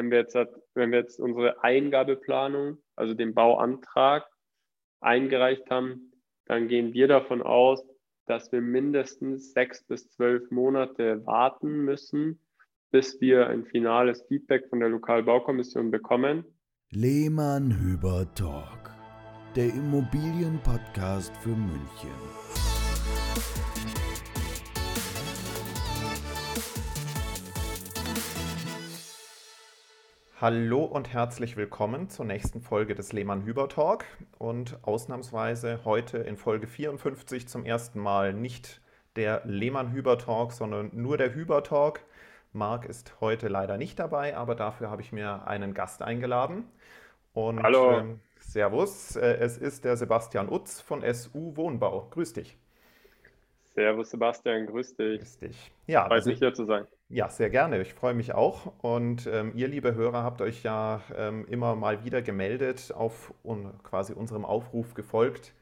wenn wir jetzt, wenn wir jetzt unsere Eingabeplanung, also den Bauantrag eingereicht haben, dann gehen wir davon aus, dass wir mindestens sechs bis zwölf Monate warten müssen, bis wir ein finales Feedback von der Lokalbaukommission bekommen. Lehmann Hüber Talk, der Immobilienpodcast für München. Hallo und herzlich willkommen zur nächsten Folge des Lehmann Hüber Talk und ausnahmsweise heute in Folge 54 zum ersten Mal nicht der Lehmann Hüber Talk, sondern nur der Hüber Talk. Marc ist heute leider nicht dabei, aber dafür habe ich mir einen Gast eingeladen. Und, Hallo. Ähm, servus, äh, es ist der Sebastian Utz von SU Wohnbau. Grüß dich. Servus Sebastian, grüß dich. Grüß dich. Ja, Freut mich hier zu sein. Ja, sehr gerne. Ich freue mich auch. Und ähm, ihr, liebe Hörer, habt euch ja ähm, immer mal wieder gemeldet, auf un quasi unserem Aufruf gefolgt,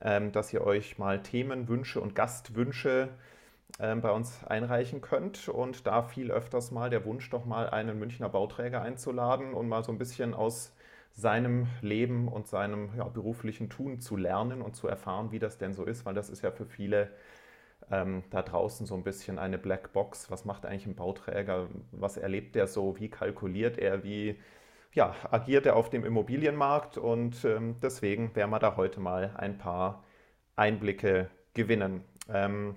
ähm, dass ihr euch mal Themenwünsche und Gastwünsche ähm, bei uns einreichen könnt. Und da fiel öfters mal der Wunsch, doch mal einen Münchner Bauträger einzuladen und mal so ein bisschen aus seinem Leben und seinem ja, beruflichen Tun zu lernen und zu erfahren, wie das denn so ist, weil das ist ja für viele ähm, da draußen so ein bisschen eine Blackbox. Was macht eigentlich ein Bauträger? Was erlebt er so? Wie kalkuliert er? Wie ja, agiert er auf dem Immobilienmarkt? Und ähm, deswegen werden wir da heute mal ein paar Einblicke gewinnen. Ähm,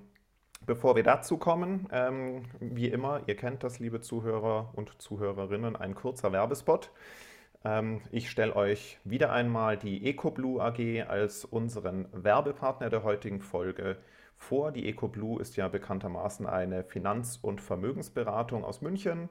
bevor wir dazu kommen, ähm, wie immer, ihr kennt das, liebe Zuhörer und Zuhörerinnen, ein kurzer Werbespot. Ähm, ich stelle euch wieder einmal die EcoBlue AG als unseren Werbepartner der heutigen Folge vor. Die EcoBlue ist ja bekanntermaßen eine Finanz- und Vermögensberatung aus München.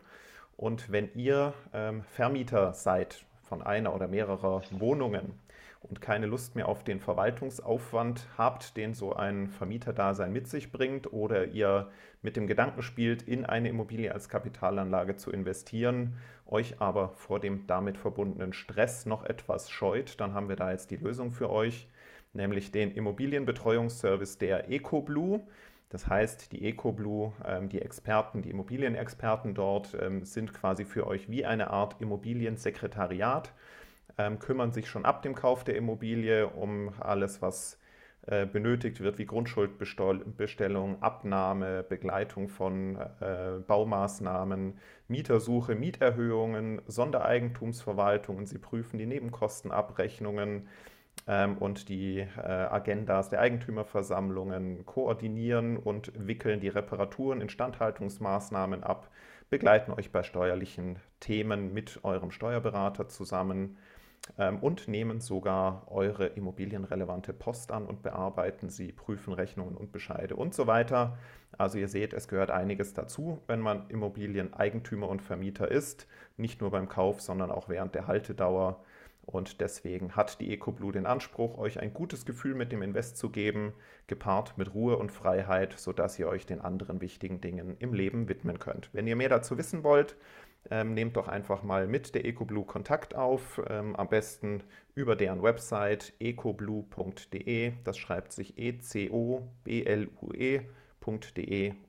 Und wenn ihr ähm, Vermieter seid von einer oder mehrerer Wohnungen und keine Lust mehr auf den Verwaltungsaufwand habt, den so ein Vermieterdasein mit sich bringt, oder ihr mit dem Gedanken spielt, in eine Immobilie als Kapitalanlage zu investieren, euch aber vor dem damit verbundenen Stress noch etwas scheut, dann haben wir da jetzt die Lösung für euch nämlich den Immobilienbetreuungsservice der EcoBlue. Das heißt, die EcoBlue, ähm, die Experten, die Immobilienexperten dort ähm, sind quasi für euch wie eine Art Immobiliensekretariat, ähm, kümmern sich schon ab dem Kauf der Immobilie um alles, was äh, benötigt wird, wie Grundschuldbestellung, Abnahme, Begleitung von äh, Baumaßnahmen, Mietersuche, Mieterhöhungen, Sondereigentumsverwaltungen. Sie prüfen die Nebenkostenabrechnungen, und die äh, Agendas der Eigentümerversammlungen koordinieren und wickeln die Reparaturen, Instandhaltungsmaßnahmen ab, begleiten euch bei steuerlichen Themen mit eurem Steuerberater zusammen ähm, und nehmen sogar eure immobilienrelevante Post an und bearbeiten sie, prüfen Rechnungen und Bescheide und so weiter. Also ihr seht, es gehört einiges dazu, wenn man Immobilieneigentümer und Vermieter ist, nicht nur beim Kauf, sondern auch während der Haltedauer und deswegen hat die EcoBlue den Anspruch, euch ein gutes Gefühl mit dem Invest zu geben, gepaart mit Ruhe und Freiheit, sodass ihr euch den anderen wichtigen Dingen im Leben widmen könnt. Wenn ihr mehr dazu wissen wollt, ähm, nehmt doch einfach mal mit der EcoBlue Kontakt auf, ähm, am besten über deren Website ecoblue.de. Das schreibt sich E-C-O-B-L-U-E.de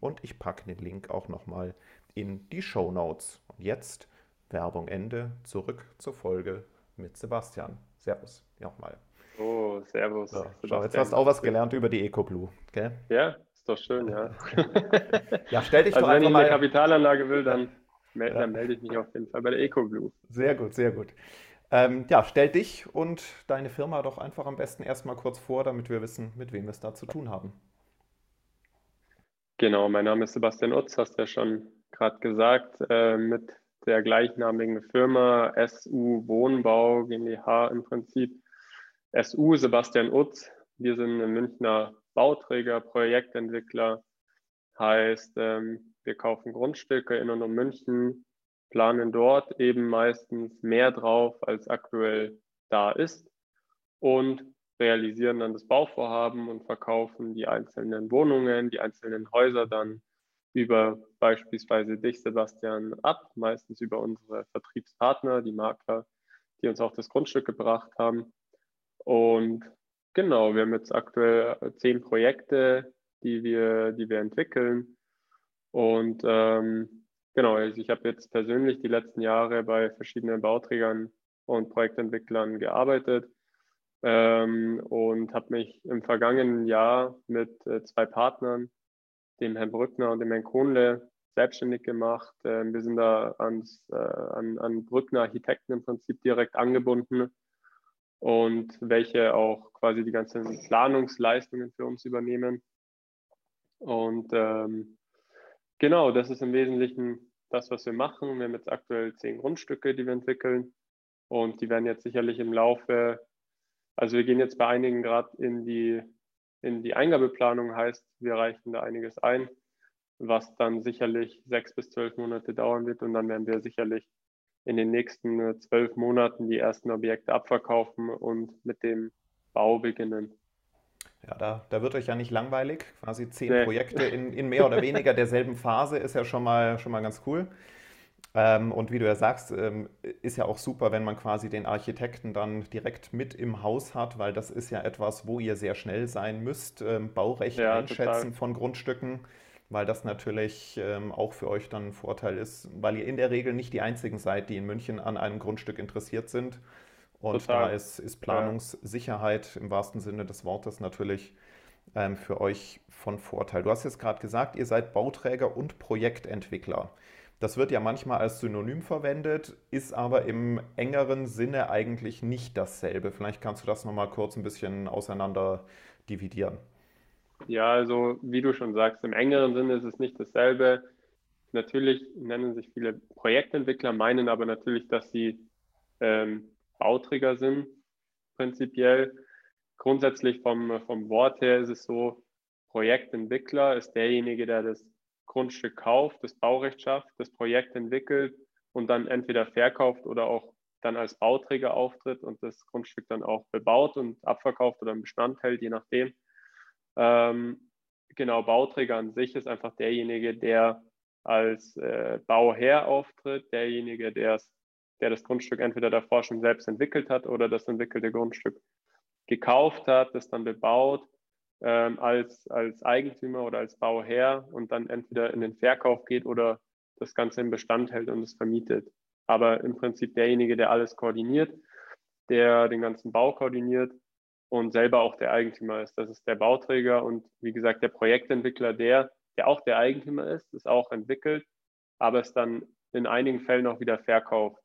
und ich packe den Link auch nochmal in die Show Notes. Und jetzt Werbung Ende, zurück zur Folge mit Sebastian. Servus, nochmal. Oh, servus. So, schau, jetzt hast du auch was gelernt über die EcoBlue, gell? Ja, ist doch schön, ja. ja, stell dich also doch wenn einfach ich mal... eine Kapitalanlage will, dann, melde, dann melde ich mich auf jeden Fall bei der EcoBlue. Sehr gut, sehr gut. Ähm, ja, stell dich und deine Firma doch einfach am besten erstmal kurz vor, damit wir wissen, mit wem wir es da zu tun haben. Genau, mein Name ist Sebastian Utz, hast du ja schon gerade gesagt, äh, mit der gleichnamigen Firma SU Wohnbau GmbH im Prinzip. SU Sebastian Utz. Wir sind ein Münchner Bauträger, Projektentwickler. Heißt, ähm, wir kaufen Grundstücke in und um München, planen dort eben meistens mehr drauf, als aktuell da ist und realisieren dann das Bauvorhaben und verkaufen die einzelnen Wohnungen, die einzelnen Häuser dann über beispielsweise dich, Sebastian, ab, meistens über unsere Vertriebspartner, die Makler, die uns auch das Grundstück gebracht haben. Und genau, wir haben jetzt aktuell zehn Projekte, die wir, die wir entwickeln. Und ähm, genau, also ich habe jetzt persönlich die letzten Jahre bei verschiedenen Bauträgern und Projektentwicklern gearbeitet ähm, und habe mich im vergangenen Jahr mit äh, zwei Partnern, dem Herrn Brückner und dem Herrn Kohnle, selbstständig gemacht. Ähm, wir sind da ans, äh, an, an Brückner Architekten im Prinzip direkt angebunden und welche auch quasi die ganzen Planungsleistungen für uns übernehmen. Und ähm, genau, das ist im Wesentlichen das, was wir machen. Wir haben jetzt aktuell zehn Grundstücke, die wir entwickeln. Und die werden jetzt sicherlich im Laufe, also wir gehen jetzt bei einigen gerade in die, in die Eingabeplanung, heißt, wir reichen da einiges ein, was dann sicherlich sechs bis zwölf Monate dauern wird. Und dann werden wir sicherlich in den nächsten äh, zwölf Monaten die ersten Objekte abverkaufen und mit dem Bau beginnen. Ja, da, da wird euch ja nicht langweilig. Quasi zehn nee. Projekte in, in mehr oder weniger derselben Phase ist ja schon mal, schon mal ganz cool. Ähm, und wie du ja sagst, ähm, ist ja auch super, wenn man quasi den Architekten dann direkt mit im Haus hat, weil das ist ja etwas, wo ihr sehr schnell sein müsst. Ähm, Baurecht ja, einschätzen total. von Grundstücken weil das natürlich ähm, auch für euch dann ein Vorteil ist, weil ihr in der Regel nicht die einzigen seid, die in München an einem Grundstück interessiert sind. Und Total. da ist, ist Planungssicherheit im wahrsten Sinne des Wortes natürlich ähm, für euch von Vorteil. Du hast jetzt gerade gesagt, ihr seid Bauträger und Projektentwickler. Das wird ja manchmal als Synonym verwendet, ist aber im engeren Sinne eigentlich nicht dasselbe. Vielleicht kannst du das nochmal kurz ein bisschen auseinander dividieren. Ja, also wie du schon sagst, im engeren Sinne ist es nicht dasselbe. Natürlich nennen sich viele Projektentwickler, meinen aber natürlich, dass sie ähm, Bauträger sind, prinzipiell. Grundsätzlich vom, vom Wort her ist es so, Projektentwickler ist derjenige, der das Grundstück kauft, das Baurecht schafft, das Projekt entwickelt und dann entweder verkauft oder auch dann als Bauträger auftritt und das Grundstück dann auch bebaut und abverkauft oder im Bestand hält, je nachdem. Ähm, genau, Bauträger an sich ist einfach derjenige, der als äh, Bauherr auftritt, derjenige, der das Grundstück entweder davor schon selbst entwickelt hat oder das entwickelte Grundstück gekauft hat, das dann bebaut ähm, als, als Eigentümer oder als Bauherr und dann entweder in den Verkauf geht oder das Ganze im Bestand hält und es vermietet. Aber im Prinzip derjenige, der alles koordiniert, der den ganzen Bau koordiniert und selber auch der Eigentümer ist. Das ist der Bauträger und wie gesagt der Projektentwickler, der, der auch der Eigentümer ist, ist auch entwickelt, aber es dann in einigen Fällen auch wieder verkauft.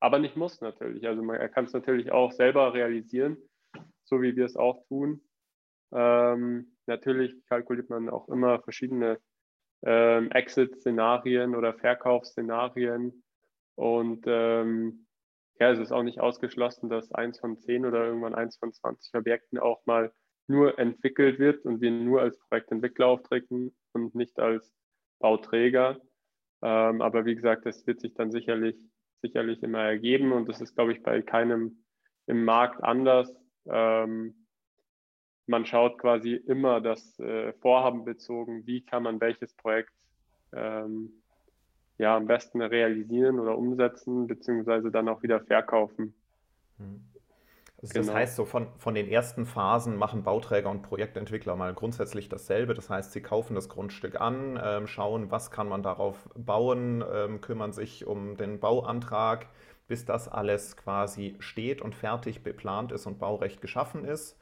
Aber nicht muss natürlich. Also man, kann es natürlich auch selber realisieren, so wie wir es auch tun. Ähm, natürlich kalkuliert man auch immer verschiedene ähm, Exit-Szenarien oder Verkaufsszenarien. Und ähm, ja, es ist auch nicht ausgeschlossen, dass eins von zehn oder irgendwann eins von 20 Objekten auch mal nur entwickelt wird und wir nur als Projektentwickler auftreten und nicht als Bauträger. Ähm, aber wie gesagt, das wird sich dann sicherlich, sicherlich immer ergeben und das ist, glaube ich, bei keinem im Markt anders. Ähm, man schaut quasi immer das äh, Vorhaben bezogen, wie kann man welches Projekt ähm, ja am besten realisieren oder umsetzen, beziehungsweise dann auch wieder verkaufen. Hm. Also das genau. heißt, so von, von den ersten Phasen machen Bauträger und Projektentwickler mal grundsätzlich dasselbe. Das heißt, sie kaufen das Grundstück an, ähm, schauen, was kann man darauf bauen, ähm, kümmern sich um den Bauantrag, bis das alles quasi steht und fertig beplant ist und Baurecht geschaffen ist.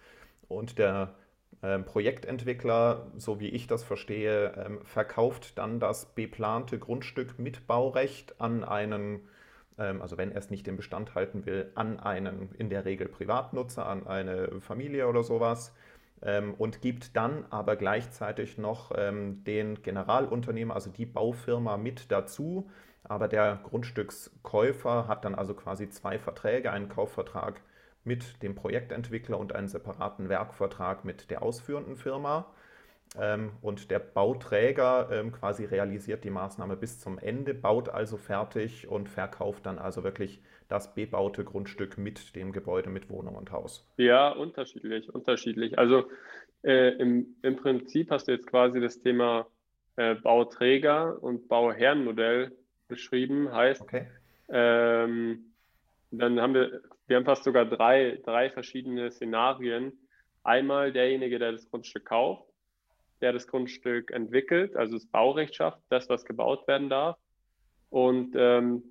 Und der ähm, Projektentwickler, so wie ich das verstehe, ähm, verkauft dann das beplante Grundstück mit Baurecht an einen, ähm, also wenn er es nicht im Bestand halten will, an einen in der Regel Privatnutzer, an eine Familie oder sowas und gibt dann aber gleichzeitig noch den Generalunternehmer, also die Baufirma mit dazu. Aber der Grundstückskäufer hat dann also quasi zwei Verträge, einen Kaufvertrag mit dem Projektentwickler und einen separaten Werkvertrag mit der ausführenden Firma. Ähm, und der Bauträger ähm, quasi realisiert die Maßnahme bis zum Ende, baut also fertig und verkauft dann also wirklich das bebaute Grundstück mit dem Gebäude, mit Wohnung und Haus. Ja, unterschiedlich, unterschiedlich. Also äh, im, im Prinzip hast du jetzt quasi das Thema äh, Bauträger und Bauherrenmodell beschrieben. Heißt, okay. ähm, dann haben wir wir haben fast sogar drei, drei verschiedene Szenarien. Einmal derjenige, der das Grundstück kauft, der das Grundstück entwickelt, also das Baurecht schafft, das, was gebaut werden darf. und ähm,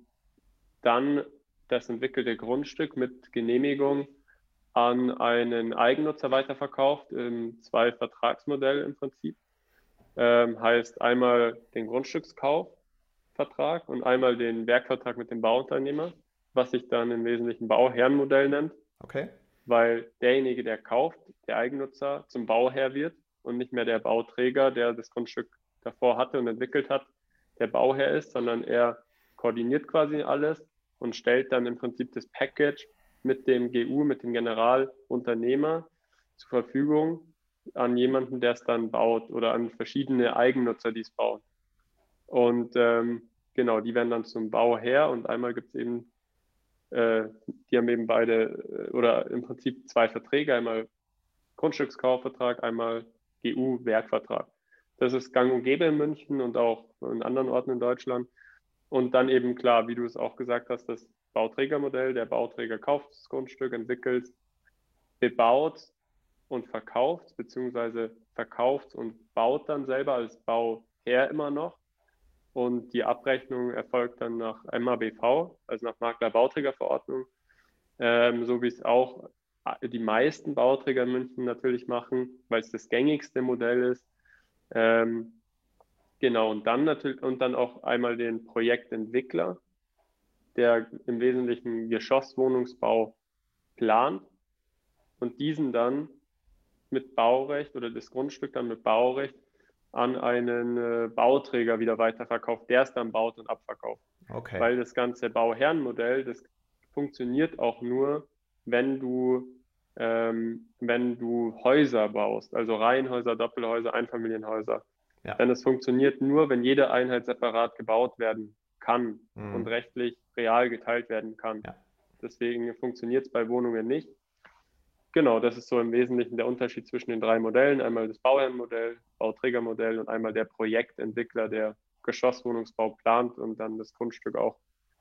dann das entwickelte Grundstück mit Genehmigung an einen Eigennutzer weiterverkauft, in zwei Vertragsmodelle im Prinzip. Ähm, heißt einmal den Grundstückskaufvertrag und einmal den Werkvertrag mit dem Bauunternehmer, was sich dann im Wesentlichen Bauherrenmodell nennt. Okay. Weil derjenige, der kauft, der Eigennutzer, zum Bauherr wird und nicht mehr der Bauträger, der das Grundstück davor hatte und entwickelt hat, der Bauherr ist, sondern er koordiniert quasi alles und stellt dann im Prinzip das Package mit dem GU, mit dem Generalunternehmer zur Verfügung an jemanden, der es dann baut oder an verschiedene Eigennutzer, die es bauen. Und ähm, genau, die werden dann zum Bauherr und einmal gibt es eben, äh, die haben eben beide äh, oder im Prinzip zwei Verträge, einmal Grundstückskaufvertrag, einmal GU-Werkvertrag. Das ist gang und gäbe in München und auch in anderen Orten in Deutschland. Und dann eben klar, wie du es auch gesagt hast, das Bauträgermodell. Der Bauträger kauft das Grundstück, entwickelt, bebaut und verkauft, beziehungsweise verkauft und baut dann selber als Bauherr immer noch. Und die Abrechnung erfolgt dann nach MABV, also nach Makler-Bauträgerverordnung, ähm, so wie es auch die meisten Bauträger in München natürlich machen, weil es das gängigste Modell ist. Ähm, genau, und dann natürlich und dann auch einmal den Projektentwickler, der im Wesentlichen Geschosswohnungsbau plant und diesen dann mit Baurecht oder das Grundstück dann mit Baurecht an einen äh, Bauträger wieder weiterverkauft, der es dann baut und abverkauft. Okay. Weil das ganze Bauherrenmodell, das funktioniert auch nur, wenn du ähm, wenn du Häuser baust, also Reihenhäuser, Doppelhäuser, Einfamilienhäuser. Ja. Denn es funktioniert nur, wenn jede Einheit separat gebaut werden kann mhm. und rechtlich real geteilt werden kann. Ja. Deswegen funktioniert es bei Wohnungen nicht. Genau, das ist so im Wesentlichen der Unterschied zwischen den drei Modellen. Einmal das Bauherrenmodell, Bauträgermodell und einmal der Projektentwickler, der Geschosswohnungsbau plant und dann das Grundstück auch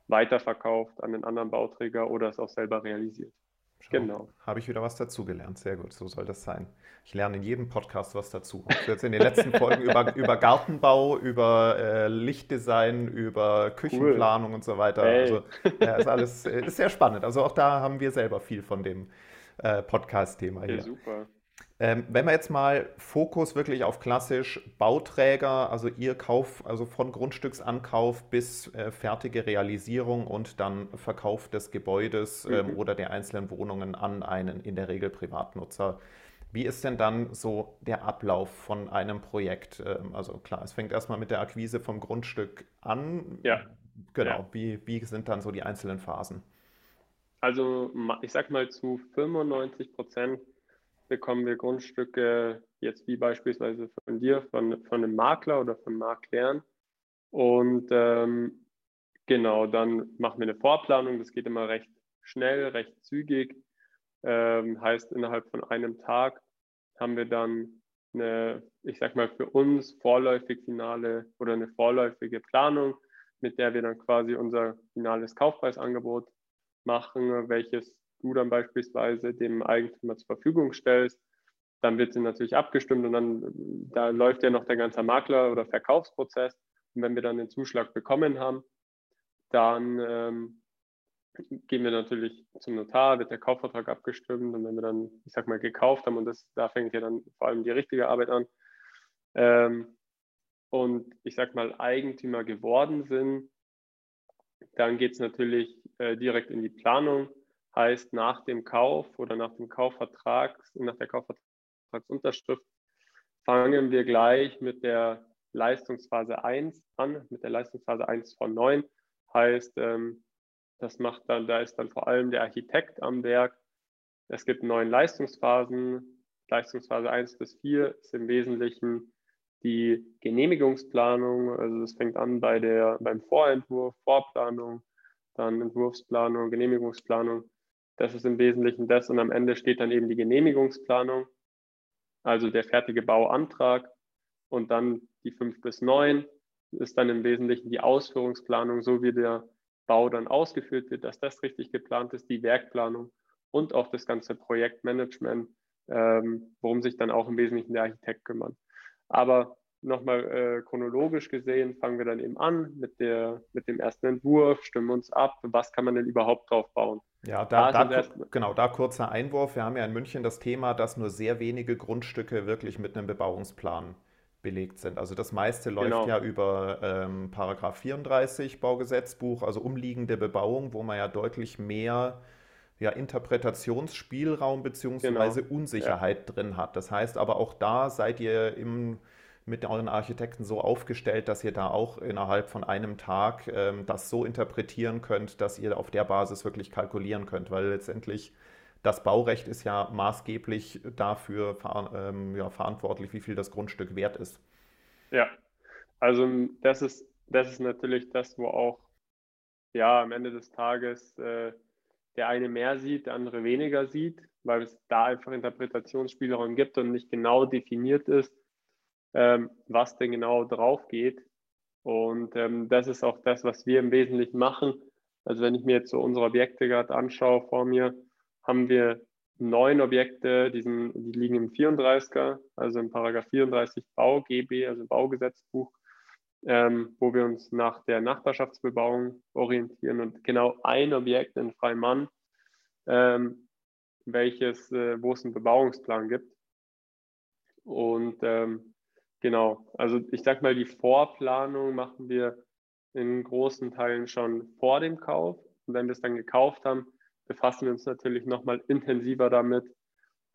weiterverkauft an den anderen Bauträger oder es auch selber realisiert. Schau, genau. Habe ich wieder was dazugelernt. Sehr gut, so soll das sein. Ich lerne in jedem Podcast was dazu. Jetzt in den letzten Folgen über, über Gartenbau, über äh, Lichtdesign, über Küchenplanung cool. und so weiter. Hey. Also ja, ist alles äh, ist sehr spannend. Also auch da haben wir selber viel von dem äh, Podcast-Thema hier. Ja, super. Ähm, wenn wir jetzt mal Fokus wirklich auf klassisch Bauträger, also ihr Kauf, also von Grundstücksankauf bis äh, fertige Realisierung und dann Verkauf des Gebäudes ähm, mhm. oder der einzelnen Wohnungen an einen in der Regel Privatnutzer. Wie ist denn dann so der Ablauf von einem Projekt? Ähm, also klar, es fängt erstmal mit der Akquise vom Grundstück an. Ja. Genau. Ja. Wie, wie sind dann so die einzelnen Phasen? Also ich sag mal zu 95 Prozent bekommen wir Grundstücke jetzt wie beispielsweise von dir, von, von einem Makler oder von Maklern. Und ähm, genau, dann machen wir eine Vorplanung. Das geht immer recht schnell, recht zügig. Ähm, heißt, innerhalb von einem Tag haben wir dann eine, ich sag mal, für uns vorläufig finale oder eine vorläufige Planung, mit der wir dann quasi unser finales Kaufpreisangebot machen, welches du dann beispielsweise dem Eigentümer zur Verfügung stellst, dann wird sie natürlich abgestimmt und dann da läuft ja noch der ganze Makler- oder Verkaufsprozess. Und wenn wir dann den Zuschlag bekommen haben, dann ähm, gehen wir natürlich zum Notar, wird der Kaufvertrag abgestimmt und wenn wir dann, ich sag mal, gekauft haben und das, da fängt ja dann vor allem die richtige Arbeit an ähm, und ich sag mal Eigentümer geworden sind, dann geht es natürlich äh, direkt in die Planung Heißt, nach dem Kauf oder nach dem Kaufvertrag, nach der Kaufvertragsunterschrift, fangen wir gleich mit der Leistungsphase 1 an, mit der Leistungsphase 1 von 9. Heißt, ähm, das macht dann, da ist dann vor allem der Architekt am Werk. Es gibt neun Leistungsphasen. Leistungsphase 1 bis 4 ist im Wesentlichen die Genehmigungsplanung. Also das fängt an bei der, beim Vorentwurf, Vorplanung, dann Entwurfsplanung, Genehmigungsplanung das ist im Wesentlichen das und am Ende steht dann eben die Genehmigungsplanung, also der fertige Bauantrag und dann die 5 bis 9 ist dann im Wesentlichen die Ausführungsplanung, so wie der Bau dann ausgeführt wird, dass das richtig geplant ist, die Werkplanung und auch das ganze Projektmanagement, ähm, worum sich dann auch im Wesentlichen der Architekt kümmert. Aber nochmal äh, chronologisch gesehen, fangen wir dann eben an mit, der, mit dem ersten Entwurf, stimmen uns ab, was kann man denn überhaupt drauf bauen. Ja, da, da, da genau, da kurzer Einwurf. Wir haben ja in München das Thema, dass nur sehr wenige Grundstücke wirklich mit einem Bebauungsplan belegt sind. Also das meiste läuft genau. ja über ähm, Paragraph 34 Baugesetzbuch, also umliegende Bebauung, wo man ja deutlich mehr ja, Interpretationsspielraum bzw. Genau. Unsicherheit ja. drin hat. Das heißt aber auch da seid ihr im, mit euren Architekten so aufgestellt, dass ihr da auch innerhalb von einem Tag ähm, das so interpretieren könnt, dass ihr auf der Basis wirklich kalkulieren könnt, weil letztendlich das Baurecht ist ja maßgeblich dafür ähm, ja, verantwortlich, wie viel das Grundstück wert ist. Ja, also das ist, das ist natürlich das, wo auch ja am Ende des Tages äh, der eine mehr sieht, der andere weniger sieht, weil es da einfach Interpretationsspielraum gibt und nicht genau definiert ist, ähm, was denn genau drauf geht. Und ähm, das ist auch das, was wir im Wesentlichen machen. Also wenn ich mir jetzt so unsere Objekte gerade anschaue vor mir, haben wir neun Objekte, die, sind, die liegen im 34er, also im Paragraph 34 Bau GB, also Baugesetzbuch ähm, wo wir uns nach der Nachbarschaftsbebauung orientieren und genau ein Objekt in Freimann, ähm, welches, äh, wo es einen Bebauungsplan gibt. Und ähm, genau, also ich sag mal, die Vorplanung machen wir in großen Teilen schon vor dem Kauf. Und wenn wir es dann gekauft haben, befassen wir uns natürlich nochmal intensiver damit,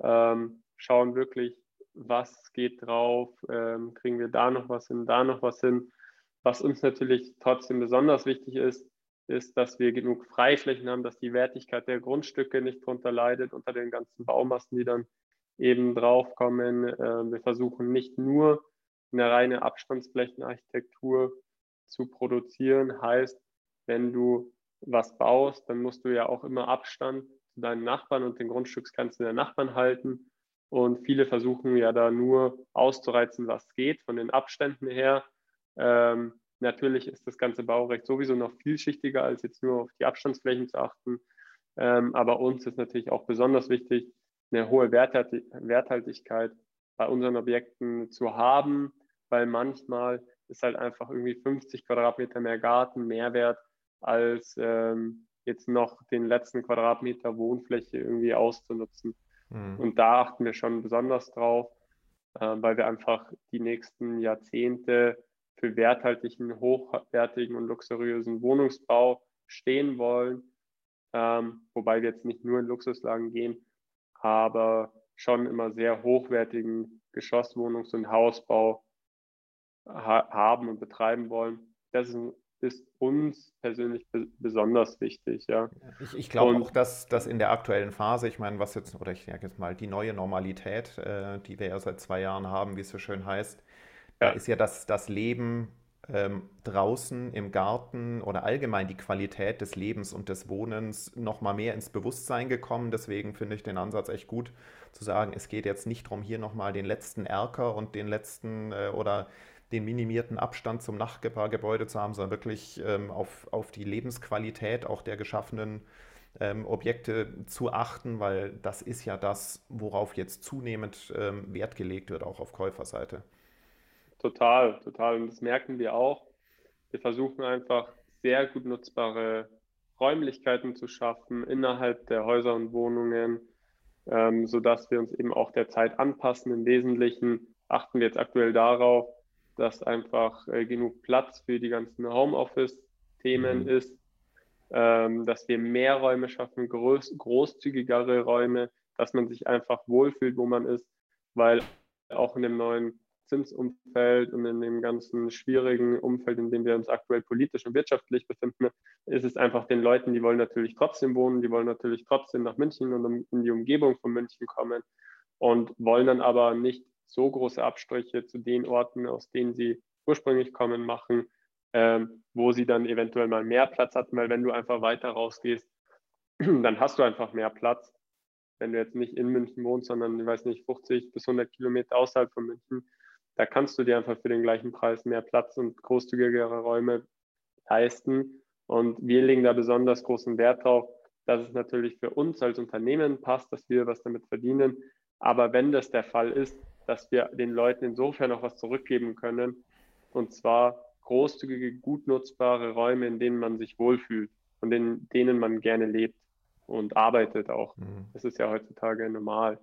ähm, schauen wirklich, was geht drauf, ähm, kriegen wir da noch was hin, da noch was hin was uns natürlich trotzdem besonders wichtig ist, ist, dass wir genug Freiflächen haben, dass die Wertigkeit der Grundstücke nicht drunter leidet unter den ganzen Baumassen, die dann eben draufkommen. Ähm, wir versuchen nicht nur eine reine Abstandsflächenarchitektur zu produzieren. Heißt, wenn du was baust, dann musst du ja auch immer Abstand zu deinen Nachbarn und den Grundstücksgrenzen der Nachbarn halten. Und viele versuchen ja da nur auszureizen, was geht von den Abständen her. Ähm, natürlich ist das ganze Baurecht sowieso noch vielschichtiger, als jetzt nur auf die Abstandsflächen zu achten. Ähm, aber uns ist natürlich auch besonders wichtig, eine hohe Werthaltigkeit bei unseren Objekten zu haben, weil manchmal ist halt einfach irgendwie 50 Quadratmeter mehr Garten mehr wert, als ähm, jetzt noch den letzten Quadratmeter Wohnfläche irgendwie auszunutzen. Mhm. Und da achten wir schon besonders drauf, äh, weil wir einfach die nächsten Jahrzehnte für werthaltigen, hochwertigen und luxuriösen Wohnungsbau stehen wollen. Ähm, wobei wir jetzt nicht nur in Luxuslagen gehen, aber schon immer sehr hochwertigen Geschosswohnungs- und Hausbau ha haben und betreiben wollen. Das ist, ist uns persönlich besonders wichtig. Ja. Ich, ich glaube auch, dass, dass in der aktuellen Phase, ich meine, was jetzt, oder ich sage jetzt mal, die neue Normalität, äh, die wir ja seit zwei Jahren haben, wie es so schön heißt, da ist ja das, das Leben ähm, draußen im Garten oder allgemein die Qualität des Lebens und des Wohnens noch mal mehr ins Bewusstsein gekommen. Deswegen finde ich den Ansatz echt gut zu sagen, es geht jetzt nicht darum, hier noch mal den letzten Erker und den letzten äh, oder den minimierten Abstand zum Nachbargebäude zu haben, sondern wirklich ähm, auf, auf die Lebensqualität auch der geschaffenen ähm, Objekte zu achten, weil das ist ja das, worauf jetzt zunehmend ähm, Wert gelegt wird, auch auf Käuferseite. Total, total. Und das merken wir auch. Wir versuchen einfach sehr gut nutzbare Räumlichkeiten zu schaffen innerhalb der Häuser und Wohnungen, ähm, sodass wir uns eben auch der Zeit anpassen. Im Wesentlichen achten wir jetzt aktuell darauf, dass einfach äh, genug Platz für die ganzen Homeoffice-Themen mhm. ist, ähm, dass wir mehr Räume schaffen, groß, großzügigere Räume, dass man sich einfach wohlfühlt, wo man ist, weil auch in dem neuen Zinsumfeld und in dem ganzen schwierigen Umfeld, in dem wir uns aktuell politisch und wirtschaftlich befinden, ist es einfach den Leuten, die wollen natürlich trotzdem wohnen, die wollen natürlich trotzdem nach München und in die Umgebung von München kommen und wollen dann aber nicht so große Abstriche zu den Orten, aus denen sie ursprünglich kommen, machen, ähm, wo sie dann eventuell mal mehr Platz hatten, weil wenn du einfach weiter rausgehst, dann hast du einfach mehr Platz. Wenn du jetzt nicht in München wohnst, sondern, ich weiß nicht, 50 bis 100 Kilometer außerhalb von München, da kannst du dir einfach für den gleichen Preis mehr Platz und großzügigere Räume leisten. Und wir legen da besonders großen Wert drauf, dass es natürlich für uns als Unternehmen passt, dass wir was damit verdienen. Aber wenn das der Fall ist, dass wir den Leuten insofern noch was zurückgeben können. Und zwar großzügige, gut nutzbare Räume, in denen man sich wohlfühlt und in denen man gerne lebt und arbeitet auch. Mhm. Das ist ja heutzutage normal.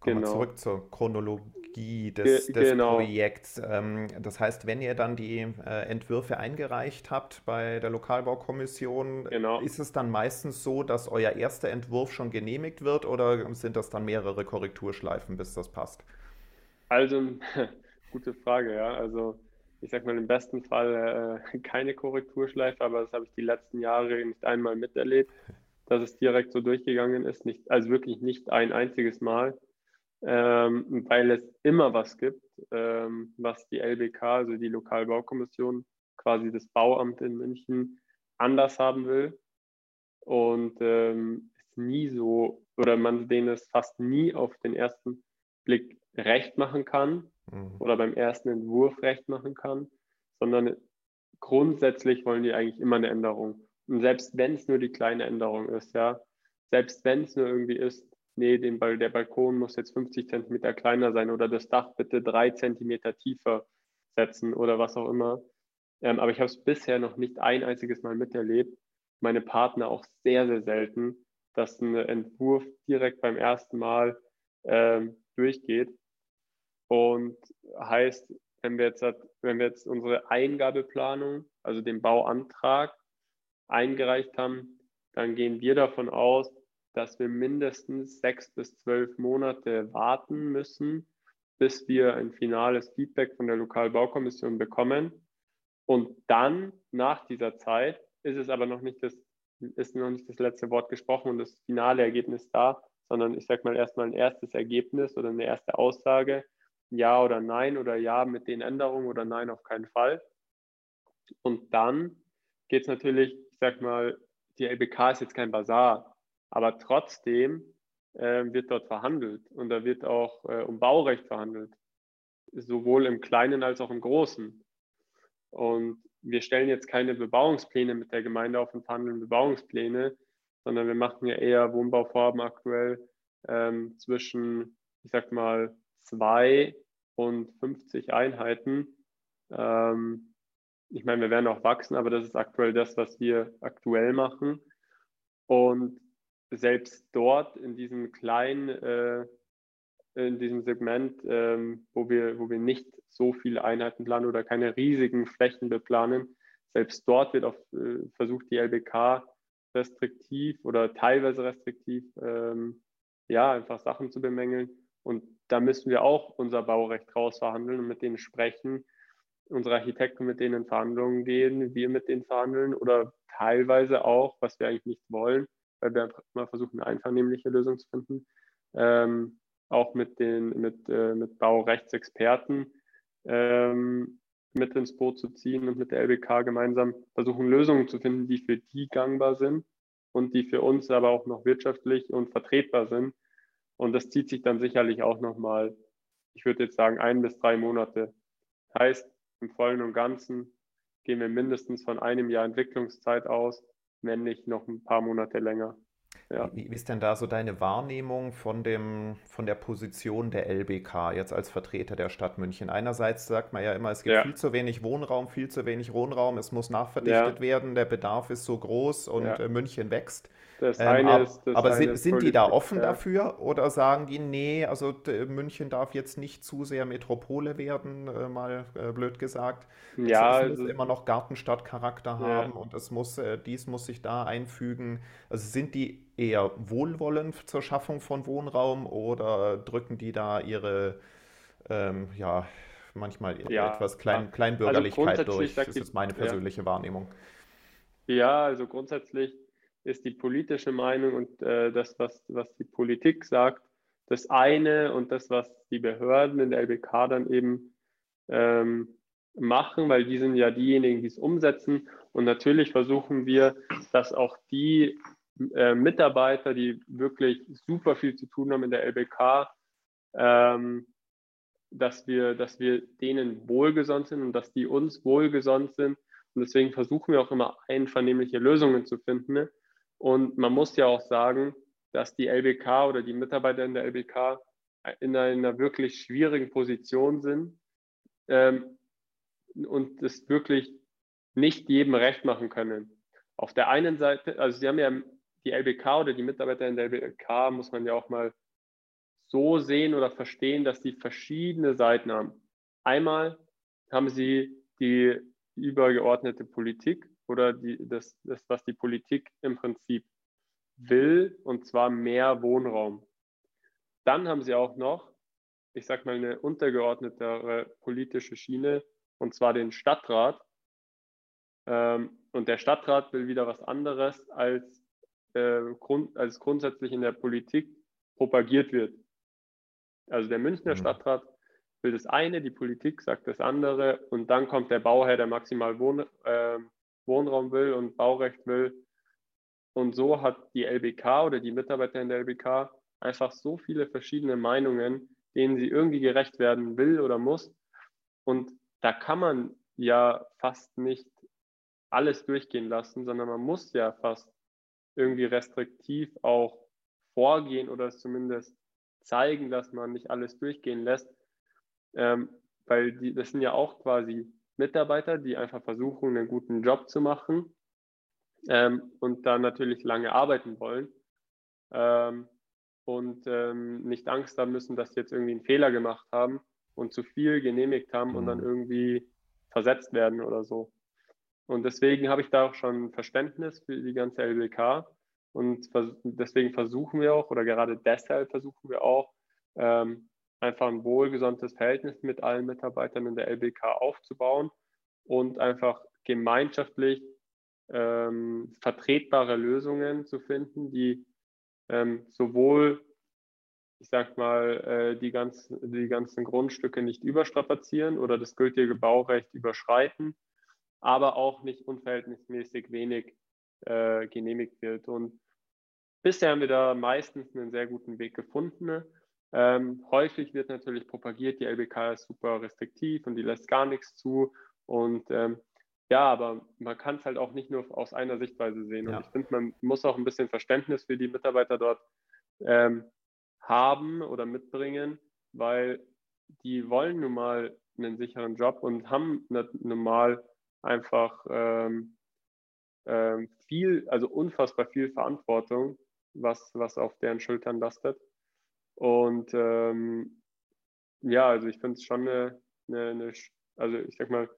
Kommen genau. wir zurück zur Chronologie des, Ge des genau. Projekts. Ähm, das heißt, wenn ihr dann die äh, Entwürfe eingereicht habt bei der Lokalbaukommission, genau. ist es dann meistens so, dass euer erster Entwurf schon genehmigt wird oder sind das dann mehrere Korrekturschleifen, bis das passt? Also, gute Frage, ja. Also ich sag mal im besten Fall äh, keine Korrekturschleife, aber das habe ich die letzten Jahre nicht einmal miterlebt, dass es direkt so durchgegangen ist, nicht, also wirklich nicht ein einziges Mal, ähm, weil es immer was gibt, ähm, was die LBK, also die Lokalbaukommission, quasi das Bauamt in München anders haben will und ähm, es nie so oder man denen es fast nie auf den ersten Blick recht machen kann mhm. oder beim ersten Entwurf recht machen kann, sondern grundsätzlich wollen die eigentlich immer eine Änderung. Und selbst wenn es nur die kleine Änderung ist, ja, selbst wenn es nur irgendwie ist, nee, den der Balkon muss jetzt 50 Zentimeter kleiner sein oder das Dach bitte drei Zentimeter tiefer setzen oder was auch immer. Ähm, aber ich habe es bisher noch nicht ein einziges Mal miterlebt. Meine Partner auch sehr, sehr selten, dass ein Entwurf direkt beim ersten Mal ähm, durchgeht. Und heißt, wenn wir jetzt, wenn wir jetzt unsere Eingabeplanung, also den Bauantrag eingereicht haben, dann gehen wir davon aus, dass wir mindestens sechs bis zwölf Monate warten müssen, bis wir ein finales Feedback von der Lokalbaukommission bekommen. Und dann, nach dieser Zeit, ist es aber noch nicht das, ist noch nicht das letzte Wort gesprochen und das finale Ergebnis da, sondern ich sage mal erstmal ein erstes Ergebnis oder eine erste Aussage ja oder Nein oder Ja mit den Änderungen oder Nein auf keinen Fall. Und dann geht es natürlich, ich sag mal, die LBK ist jetzt kein Bazar, aber trotzdem äh, wird dort verhandelt und da wird auch äh, um Baurecht verhandelt, sowohl im Kleinen als auch im Großen. Und wir stellen jetzt keine Bebauungspläne mit der Gemeinde auf und verhandeln Bebauungspläne, sondern wir machen ja eher Wohnbauvorhaben aktuell ähm, zwischen, ich sag mal, zwei und 50 Einheiten. Ähm, ich meine, wir werden auch wachsen, aber das ist aktuell das, was wir aktuell machen. Und selbst dort in diesem kleinen, äh, in diesem Segment, ähm, wo, wir, wo wir nicht so viele Einheiten planen oder keine riesigen Flächen beplanen, selbst dort wird auch äh, versucht, die LBK restriktiv oder teilweise restriktiv, ähm, ja, einfach Sachen zu bemängeln. Und da müssen wir auch unser Baurecht rausverhandeln und mit denen sprechen, unsere Architekten mit denen in Verhandlungen gehen, wir mit denen verhandeln oder teilweise auch, was wir eigentlich nicht wollen, weil wir einfach immer versuchen, eine einvernehmliche Lösung zu finden, ähm, auch mit den mit, äh, mit Baurechtsexperten ähm, mit ins Boot zu ziehen und mit der LBK gemeinsam versuchen, Lösungen zu finden, die für die gangbar sind und die für uns aber auch noch wirtschaftlich und vertretbar sind und das zieht sich dann sicherlich auch nochmal, ich würde jetzt sagen, ein bis drei Monate. Heißt, im Vollen und Ganzen gehen wir mindestens von einem Jahr Entwicklungszeit aus, wenn nicht noch ein paar Monate länger. Ja. Wie, wie, ist denn da so deine Wahrnehmung von, dem, von der Position der LBK jetzt als Vertreter der Stadt München? Einerseits sagt man ja immer, es gibt ja. viel zu wenig Wohnraum, viel zu wenig Wohnraum, es muss nachverdichtet ja. werden, der Bedarf ist so groß und. Äh, München wächst. Das ähm, eine ab, ist, das aber sind, sind die da offen dafür oder sagen die, nee, also München darf jetzt nicht zu sehr Metropole werden, äh, mal äh, blöd gesagt. Ja, es, es also, muss immer noch Gartenstadtcharakter haben und es muss, äh, dies muss sich da einfügen. Also sind die eher wohlwollend zur Schaffung von Wohnraum oder drücken die da ihre, ähm, ja, manchmal ja, etwas Klein, also Kleinbürgerlichkeit also durch? Das ist meine persönliche ja. Wahrnehmung. Ja, also grundsätzlich ist die politische Meinung und äh, das, was, was die Politik sagt, das eine und das, was die Behörden in der LBK dann eben ähm, machen, weil die sind ja diejenigen, die es umsetzen. Und natürlich versuchen wir, dass auch die äh, Mitarbeiter, die wirklich super viel zu tun haben in der LBK, ähm, dass, wir, dass wir denen wohlgesonnen sind und dass die uns wohlgesonnen sind. Und deswegen versuchen wir auch immer einvernehmliche Lösungen zu finden. Und man muss ja auch sagen, dass die LBK oder die Mitarbeiter in der LBK in einer wirklich schwierigen Position sind ähm, und es wirklich nicht jedem recht machen können. Auf der einen Seite, also sie haben ja die LBK oder die Mitarbeiter in der LBK, muss man ja auch mal so sehen oder verstehen, dass sie verschiedene Seiten haben. Einmal haben sie die übergeordnete Politik oder die, das, das, was die Politik im Prinzip will, und zwar mehr Wohnraum. Dann haben sie auch noch, ich sage mal, eine untergeordnetere politische Schiene, und zwar den Stadtrat. Ähm, und der Stadtrat will wieder was anderes, als, äh, Grund, als grundsätzlich in der Politik propagiert wird. Also der Münchner mhm. Stadtrat will das eine, die Politik sagt das andere und dann kommt der Bauherr, der maximal Wohn, äh, Wohnraum will und Baurecht will. Und so hat die LBK oder die Mitarbeiter in der LBK einfach so viele verschiedene Meinungen, denen sie irgendwie gerecht werden will oder muss. Und da kann man ja fast nicht alles durchgehen lassen, sondern man muss ja fast irgendwie restriktiv auch vorgehen oder es zumindest zeigen, dass man nicht alles durchgehen lässt. Ähm, weil die, das sind ja auch quasi Mitarbeiter, die einfach versuchen, einen guten Job zu machen ähm, und dann natürlich lange arbeiten wollen ähm, und ähm, nicht Angst haben müssen, dass sie jetzt irgendwie einen Fehler gemacht haben und zu viel genehmigt haben und dann mhm. irgendwie versetzt werden oder so. Und deswegen habe ich da auch schon Verständnis für die ganze LBK und deswegen versuchen wir auch, oder gerade deshalb versuchen wir auch, ähm, einfach ein wohlgesonntes Verhältnis mit allen Mitarbeitern in der LBK aufzubauen und einfach gemeinschaftlich ähm, vertretbare Lösungen zu finden, die ähm, sowohl, ich sag mal, äh, die, ganz, die ganzen Grundstücke nicht überstrapazieren oder das gültige Baurecht überschreiten, aber auch nicht unverhältnismäßig wenig äh, genehmigt wird. Und bisher haben wir da meistens einen sehr guten Weg gefunden. Ähm, häufig wird natürlich propagiert, die LBK ist super restriktiv und die lässt gar nichts zu. Und ähm, ja, aber man kann es halt auch nicht nur aus einer Sichtweise sehen. Ja. Und ich finde, man muss auch ein bisschen Verständnis für die Mitarbeiter dort ähm, haben oder mitbringen, weil die wollen nun mal einen sicheren Job und haben nun mal einfach ähm, ähm, viel, also unfassbar viel Verantwortung, was, was auf deren Schultern lastet. Und ähm, ja, also ich finde es schon eine, eine, eine, also ich sag mal,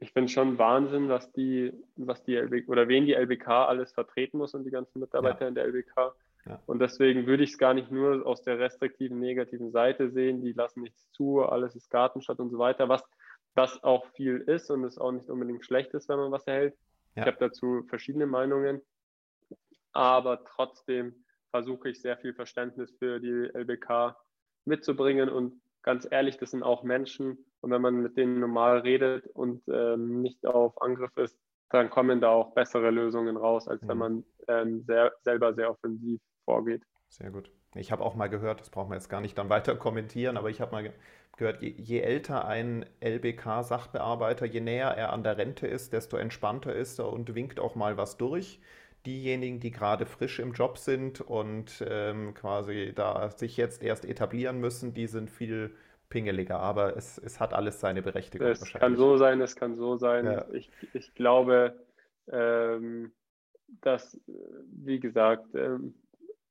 ich finde es schon Wahnsinn, was die, was die LBK oder wen die LBK alles vertreten muss und die ganzen Mitarbeiter ja. in der LBK. Ja. Und deswegen würde ich es gar nicht nur aus der restriktiven, negativen Seite sehen, die lassen nichts zu, alles ist Gartenstadt und so weiter, was das auch viel ist und es auch nicht unbedingt schlecht ist, wenn man was erhält. Ja. Ich habe dazu verschiedene Meinungen, aber trotzdem versuche ich sehr viel Verständnis für die LBK mitzubringen und ganz ehrlich, das sind auch Menschen und wenn man mit denen normal redet und ähm, nicht auf Angriff ist, dann kommen da auch bessere Lösungen raus, als mhm. wenn man ähm, sehr, selber sehr offensiv vorgeht. Sehr gut. Ich habe auch mal gehört, das brauchen wir jetzt gar nicht dann weiter kommentieren, aber ich habe mal gehört, je, je älter ein LBK-Sachbearbeiter, je näher er an der Rente ist, desto entspannter ist er und winkt auch mal was durch diejenigen, die gerade frisch im Job sind und ähm, quasi da sich jetzt erst etablieren müssen, die sind viel pingeliger. Aber es, es hat alles seine Berechtigung. Es kann so sein, es kann so sein. Ja. Ich, ich glaube, ähm, dass, wie gesagt, ähm,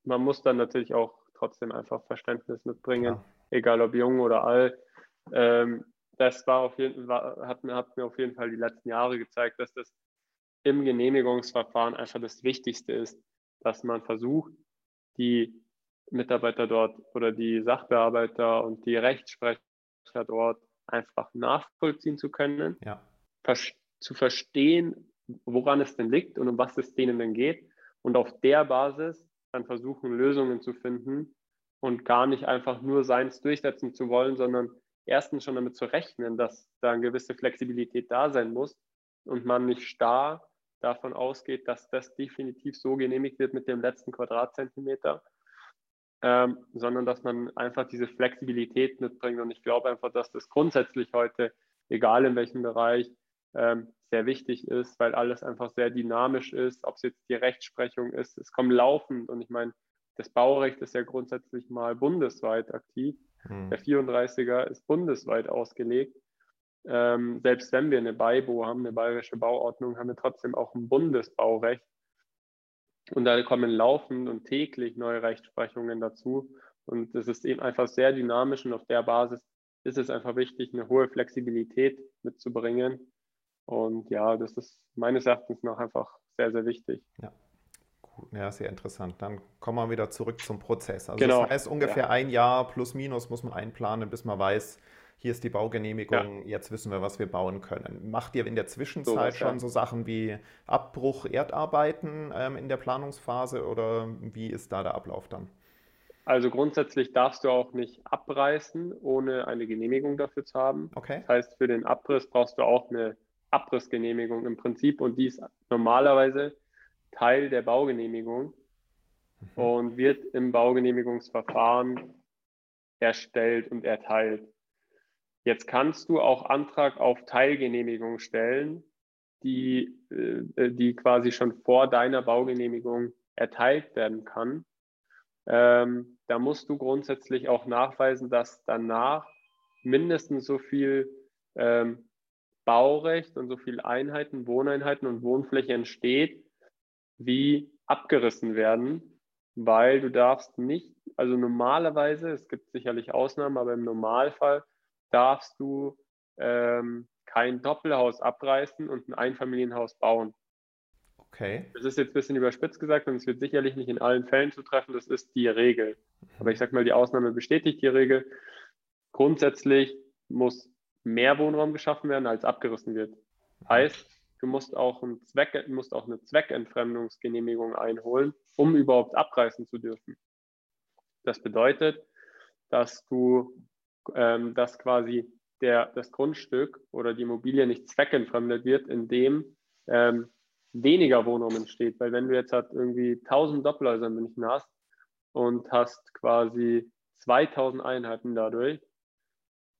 man muss dann natürlich auch trotzdem einfach Verständnis mitbringen, ja. egal ob jung oder alt. Ähm, das war auf jeden, war, hat, hat mir auf jeden Fall die letzten Jahre gezeigt, dass das im Genehmigungsverfahren einfach das Wichtigste ist, dass man versucht, die Mitarbeiter dort oder die Sachbearbeiter und die Rechtssprecher dort einfach nachvollziehen zu können, ja. zu verstehen, woran es denn liegt und um was es denen denn geht und auf der Basis dann versuchen, Lösungen zu finden und gar nicht einfach nur seins durchsetzen zu wollen, sondern erstens schon damit zu rechnen, dass da eine gewisse Flexibilität da sein muss und man nicht starr davon ausgeht, dass das definitiv so genehmigt wird mit dem letzten Quadratzentimeter, ähm, sondern dass man einfach diese Flexibilität mitbringt. Und ich glaube einfach, dass das grundsätzlich heute, egal in welchem Bereich, ähm, sehr wichtig ist, weil alles einfach sehr dynamisch ist, ob es jetzt die Rechtsprechung ist, es kommt laufend und ich meine, das Baurecht ist ja grundsätzlich mal bundesweit aktiv. Hm. Der 34er ist bundesweit ausgelegt. Ähm, selbst wenn wir eine BIBO haben, eine bayerische Bauordnung, haben wir trotzdem auch ein Bundesbaurecht. Und da kommen laufend und täglich neue Rechtsprechungen dazu. Und es ist eben einfach sehr dynamisch und auf der Basis ist es einfach wichtig, eine hohe Flexibilität mitzubringen. Und ja, das ist meines Erachtens noch einfach sehr, sehr wichtig. Ja. Ja, sehr interessant. Dann kommen wir wieder zurück zum Prozess. Also genau. das heißt, ungefähr ja. ein Jahr plus minus muss man einplanen, bis man weiß, hier ist die Baugenehmigung, ja. jetzt wissen wir, was wir bauen können. Macht ihr in der Zwischenzeit so, schon ja. so Sachen wie Abbruch, Erdarbeiten ähm, in der Planungsphase oder wie ist da der Ablauf dann? Also grundsätzlich darfst du auch nicht abreißen, ohne eine Genehmigung dafür zu haben. Okay. Das heißt, für den Abriss brauchst du auch eine Abrissgenehmigung im Prinzip und die ist normalerweise Teil der Baugenehmigung mhm. und wird im Baugenehmigungsverfahren erstellt und erteilt. Jetzt kannst du auch Antrag auf Teilgenehmigung stellen, die, äh, die quasi schon vor deiner Baugenehmigung erteilt werden kann. Ähm, da musst du grundsätzlich auch nachweisen, dass danach mindestens so viel ähm, Baurecht und so viel Einheiten, Wohneinheiten und Wohnfläche entsteht, wie abgerissen werden, weil du darfst nicht, also normalerweise, es gibt sicherlich Ausnahmen, aber im Normalfall darfst du ähm, kein Doppelhaus abreißen und ein Einfamilienhaus bauen. Okay. Das ist jetzt ein bisschen überspitzt gesagt und es wird sicherlich nicht in allen Fällen zutreffen, das ist die Regel. Aber ich sage mal, die Ausnahme bestätigt die Regel. Grundsätzlich muss mehr Wohnraum geschaffen werden, als abgerissen wird. Heißt, du musst auch, Zweck, musst auch eine Zweckentfremdungsgenehmigung einholen, um überhaupt abreißen zu dürfen. Das bedeutet, dass du, ähm, dass quasi der, das Grundstück oder die Immobilie nicht zweckentfremdet wird, indem ähm, weniger Wohnraum entsteht. Weil wenn du jetzt halt irgendwie 1000 Doppelhäuser in München hast und hast quasi 2000 Einheiten dadurch,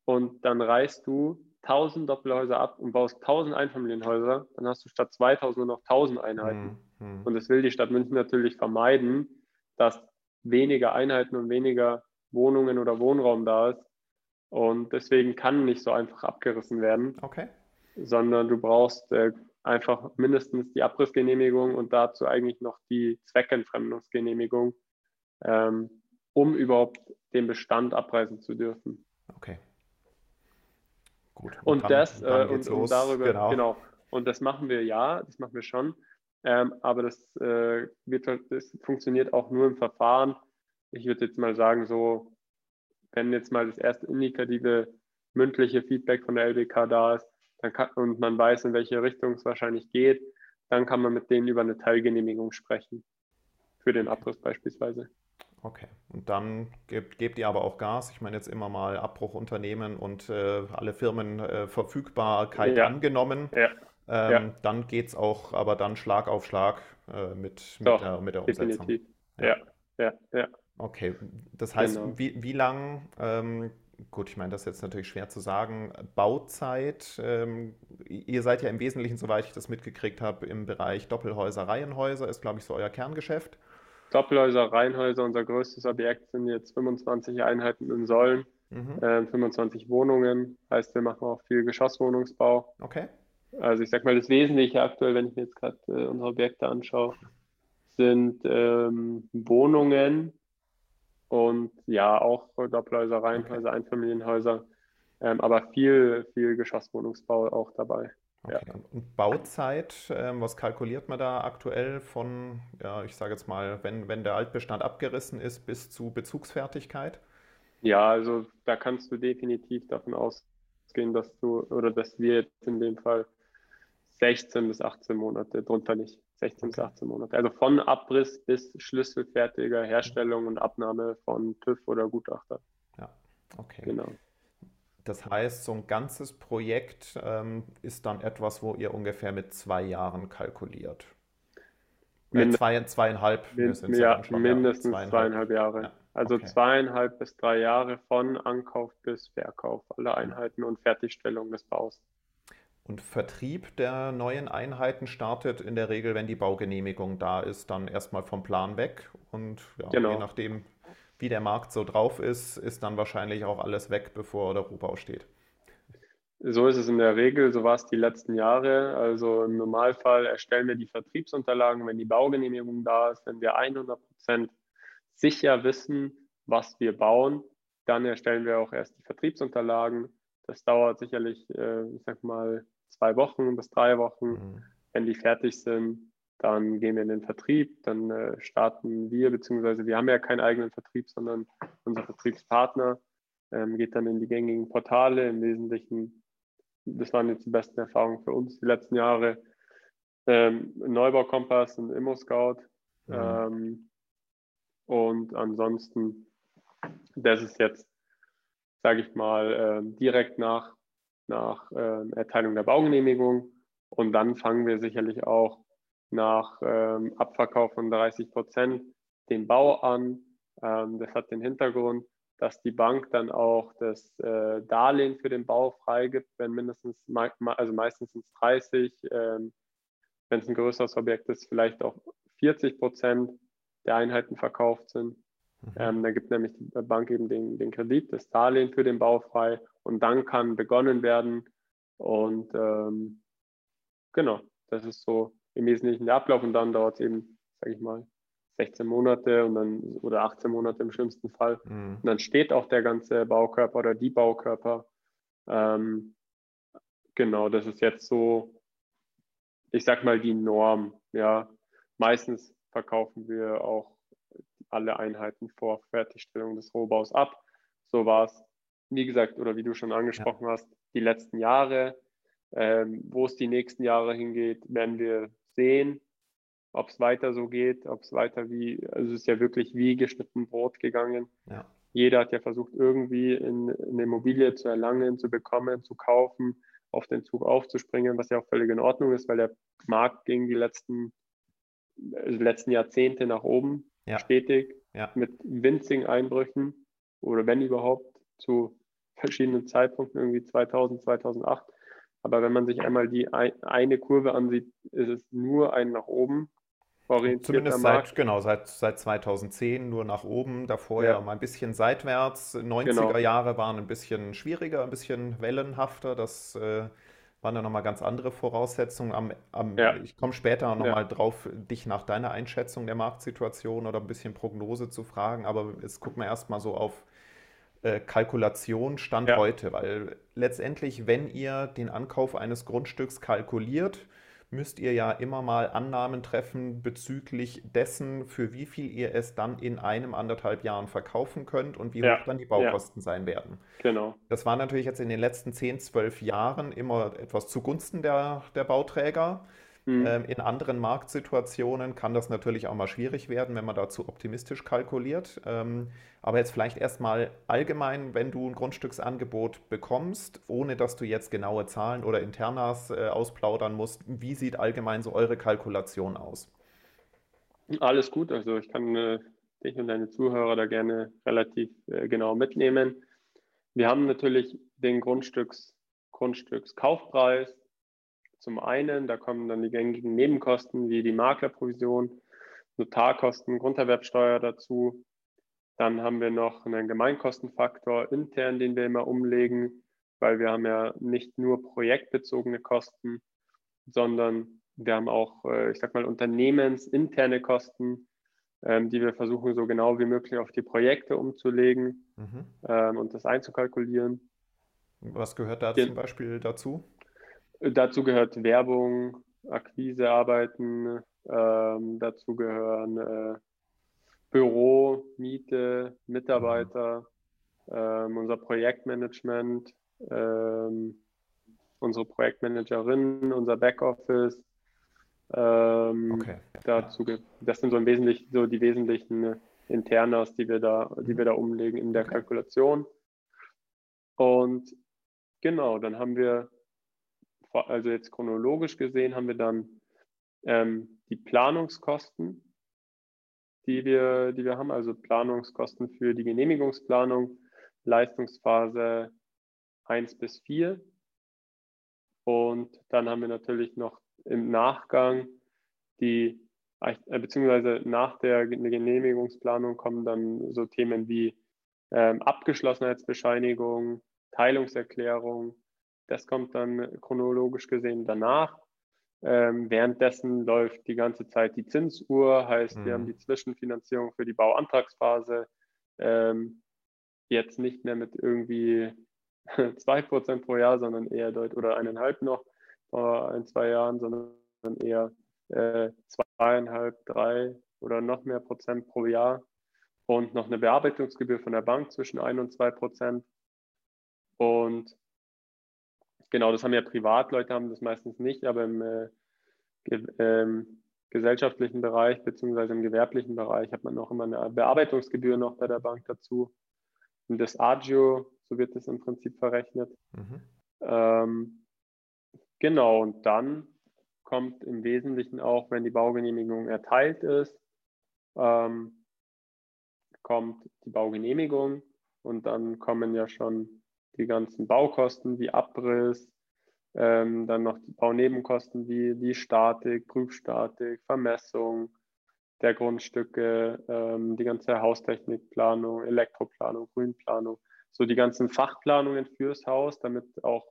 und dann reißt du 1000 Doppelhäuser ab und baust 1000 Einfamilienhäuser, dann hast du statt 2000 nur noch 1000 Einheiten. Mhm. Und das will die Stadt München natürlich vermeiden, dass weniger Einheiten und weniger Wohnungen oder Wohnraum da ist. Und deswegen kann nicht so einfach abgerissen werden, okay. sondern du brauchst äh, einfach mindestens die Abrissgenehmigung und dazu eigentlich noch die Zweckentfremdungsgenehmigung, ähm, um überhaupt den Bestand abreißen zu dürfen. Gut. Und, und das, äh, und, und, darüber, genau. genau. Und das machen wir ja, das machen wir schon. Ähm, aber das, äh, wird, das funktioniert auch nur im Verfahren. Ich würde jetzt mal sagen, so, wenn jetzt mal das erste indikative mündliche Feedback von der LBK da ist dann kann, und man weiß, in welche Richtung es wahrscheinlich geht, dann kann man mit denen über eine Teilgenehmigung sprechen. Für den Abriss beispielsweise. Okay, und dann gebt, gebt, ihr aber auch Gas. Ich meine jetzt immer mal Abbruchunternehmen und äh, alle Firmen äh, Verfügbarkeit ja. angenommen. Ja. Ähm, ja. Dann geht es auch, aber dann Schlag auf Schlag äh, mit, mit, Doch, der, mit der Umsetzung. Definitiv. Ja, ja, ja. Okay, das heißt, genau. wie, wie lang, ähm, gut, ich meine, das ist jetzt natürlich schwer zu sagen, Bauzeit, ähm, ihr seid ja im Wesentlichen, soweit ich das mitgekriegt habe, im Bereich Doppelhäuser, Reihenhäuser, ist, glaube ich, so euer Kerngeschäft. Doppelhäuser, Reihenhäuser, unser größtes Objekt sind jetzt 25 Einheiten in Säulen, mhm. äh, 25 Wohnungen. Heißt, wir machen auch viel Geschosswohnungsbau. Okay. Also ich sag mal, das Wesentliche aktuell, wenn ich mir jetzt gerade äh, unsere Objekte anschaue, sind ähm, Wohnungen und ja, auch Doppelhäuser, Reihenhäuser, okay. Einfamilienhäuser, ähm, aber viel, viel Geschosswohnungsbau auch dabei. Okay. Ja. Und Bauzeit, ähm, was kalkuliert man da aktuell von, ja, ich sage jetzt mal, wenn, wenn der Altbestand abgerissen ist, bis zu Bezugsfertigkeit? Ja, also da kannst du definitiv davon ausgehen, dass du, oder dass wir jetzt in dem Fall 16 bis 18 Monate, drunter nicht, 16 okay. bis 18 Monate. Also von Abriss bis schlüsselfertiger Herstellung und Abnahme von TÜV oder Gutachter. Ja, okay. Genau. Das heißt, so ein ganzes Projekt ähm, ist dann etwas, wo ihr ungefähr mit zwei Jahren kalkuliert. Mind zwei, zweieinhalb. Mind ja, mindestens zweieinhalb, zweieinhalb Jahre. Ja, also okay. zweieinhalb bis drei Jahre von Ankauf bis Verkauf aller Einheiten und Fertigstellung des Baus. Und Vertrieb der neuen Einheiten startet in der Regel, wenn die Baugenehmigung da ist, dann erstmal vom Plan weg. Und ja, genau. je nachdem, wie der Markt so drauf ist, ist dann wahrscheinlich auch alles weg, bevor der Rohbau steht. So ist es in der Regel, so war es die letzten Jahre. Also im Normalfall erstellen wir die Vertriebsunterlagen, wenn die Baugenehmigung da ist, wenn wir 100 Prozent sicher wissen, was wir bauen, dann erstellen wir auch erst die Vertriebsunterlagen. Das dauert sicherlich, äh, ich sag mal, zwei Wochen bis drei Wochen. Mhm. Wenn die fertig sind, dann gehen wir in den Vertrieb, dann äh, starten wir, beziehungsweise wir haben ja keinen eigenen Vertrieb, sondern unser Vertriebspartner ähm, geht dann in die gängigen Portale. Im Wesentlichen, das waren jetzt die besten Erfahrungen für uns die letzten Jahre. Ähm, Neubaukompass und ImmoScout. Mhm. Ähm, und ansonsten, das ist jetzt, sage ich mal, äh, direkt nach nach äh, Erteilung der Baugenehmigung. Und dann fangen wir sicherlich auch nach ähm, Abverkauf von 30 Prozent den Bau an. Ähm, das hat den Hintergrund, dass die Bank dann auch das äh, Darlehen für den Bau freigibt, wenn mindestens, also meistens 30, ähm, wenn es ein größeres Objekt ist, vielleicht auch 40 Prozent der Einheiten verkauft sind. Mhm. Ähm, da gibt nämlich die Bank eben den, den Kredit, das Darlehen für den Bau frei und dann kann begonnen werden. Und ähm, genau, das ist so im Wesentlichen der Ablauf und dann dauert es eben, sage ich mal, 16 Monate und dann oder 18 Monate im schlimmsten Fall. Mhm. Und dann steht auch der ganze Baukörper oder die Baukörper. Ähm, genau, das ist jetzt so, ich sag mal, die Norm. Ja, meistens verkaufen wir auch alle Einheiten vor Fertigstellung des Rohbaus ab. So war es, wie gesagt, oder wie du schon angesprochen ja. hast, die letzten Jahre. Ähm, wo es die nächsten Jahre hingeht, werden wir sehen, ob es weiter so geht, ob es weiter wie, also es ist ja wirklich wie geschnitten Brot gegangen. Ja. Jeder hat ja versucht, irgendwie in, eine Immobilie zu erlangen, zu bekommen, zu kaufen, auf den Zug aufzuspringen, was ja auch völlig in Ordnung ist, weil der Markt ging die letzten, also letzten Jahrzehnte nach oben ja. stetig ja. mit winzigen Einbrüchen oder wenn überhaupt zu verschiedenen Zeitpunkten, irgendwie 2000, 2008. Aber wenn man sich einmal die eine Kurve ansieht, ist es nur ein nach oben orientiert. Zumindest seit, genau, seit, seit 2010 nur nach oben, davor ja, ja mal ein bisschen seitwärts. 90er genau. Jahre waren ein bisschen schwieriger, ein bisschen wellenhafter. Das äh, waren da nochmal ganz andere Voraussetzungen. Am, am, ja. Ich komme später nochmal ja. drauf, dich nach deiner Einschätzung der Marktsituation oder ein bisschen Prognose zu fragen, aber jetzt gucken wir erstmal so auf äh, Kalkulation Stand ja. heute, weil letztendlich, wenn ihr den Ankauf eines Grundstücks kalkuliert, müsst ihr ja immer mal Annahmen treffen bezüglich dessen, für wie viel ihr es dann in einem, anderthalb Jahren verkaufen könnt und wie ja. hoch dann die Baukosten ja. sein werden. Genau. Das war natürlich jetzt in den letzten 10, 12 Jahren immer etwas zugunsten der, der Bauträger. Mhm. Ähm, in anderen Marktsituationen kann das natürlich auch mal schwierig werden, wenn man da zu optimistisch kalkuliert. Ähm, aber jetzt vielleicht erstmal allgemein, wenn du ein Grundstücksangebot bekommst, ohne dass du jetzt genaue Zahlen oder Internas äh, ausplaudern musst, wie sieht allgemein so eure Kalkulation aus? Alles gut, also ich kann äh, dich und deine Zuhörer da gerne relativ äh, genau mitnehmen. Wir haben natürlich den Grundstücks, Grundstückskaufpreis, zum einen, da kommen dann die gängigen Nebenkosten wie die Maklerprovision, Notarkosten, Grunderwerbsteuer dazu. Dann haben wir noch einen Gemeinkostenfaktor intern, den wir immer umlegen, weil wir haben ja nicht nur projektbezogene Kosten, sondern wir haben auch, äh, ich sag mal, unternehmensinterne Kosten, ähm, die wir versuchen, so genau wie möglich auf die Projekte umzulegen mhm. Ähm, und das einzukalkulieren. Was gehört da zum Beispiel dazu? Dazu gehört Werbung, Akquisearbeiten, ähm, dazu gehören äh, Büro, Miete, Mitarbeiter, ähm, unser Projektmanagement, ähm, unsere Projektmanagerin, unser Backoffice. Ähm, okay. Dazu, das sind so im Wesentlichen so die wesentlichen Internas, die wir da, die wir da umlegen in der. Kalkulation. Und genau, dann haben wir also jetzt chronologisch gesehen, haben wir dann ähm, die Planungskosten, die wir, die wir haben, also Planungskosten für die Genehmigungsplanung, Leistungsphase 1 bis 4 Und dann haben wir natürlich noch im Nachgang die, äh, beziehungsweise nach der Genehmigungsplanung kommen dann so Themen wie ähm, Abgeschlossenheitsbescheinigung, Teilungserklärung. Das kommt dann chronologisch gesehen danach. Ähm, währenddessen läuft die ganze Zeit die Zinsuhr, heißt, mhm. wir haben mhm. die Zwischenfinanzierung für die Bauantragsphase. Ähm, jetzt nicht mehr mit irgendwie 2% pro Jahr, sondern eher deutlich oder eineinhalb noch vor ein, zwei Jahren, sondern eher äh, zweieinhalb, drei oder noch mehr Prozent pro Jahr und noch eine Bearbeitungsgebühr von der Bank zwischen 1 und 2 Prozent. Und genau, das haben ja Privatleute, haben das meistens nicht, aber im äh, ge ähm, gesellschaftlichen Bereich beziehungsweise im gewerblichen Bereich hat man noch immer eine Bearbeitungsgebühr noch bei der Bank dazu. Und das Agio, so wird es im Prinzip verrechnet. Mhm. Ähm, genau, und dann kommt im Wesentlichen auch, wenn die Baugenehmigung erteilt ist, ähm, kommt die Baugenehmigung und dann kommen ja schon die ganzen Baukosten wie Abriss, ähm, dann noch die Baunebenkosten wie die Statik, Prüfstatik, Vermessung der Grundstücke, ähm, die ganze Haustechnikplanung, Elektroplanung, Grünplanung, so die ganzen Fachplanungen fürs Haus, damit auch,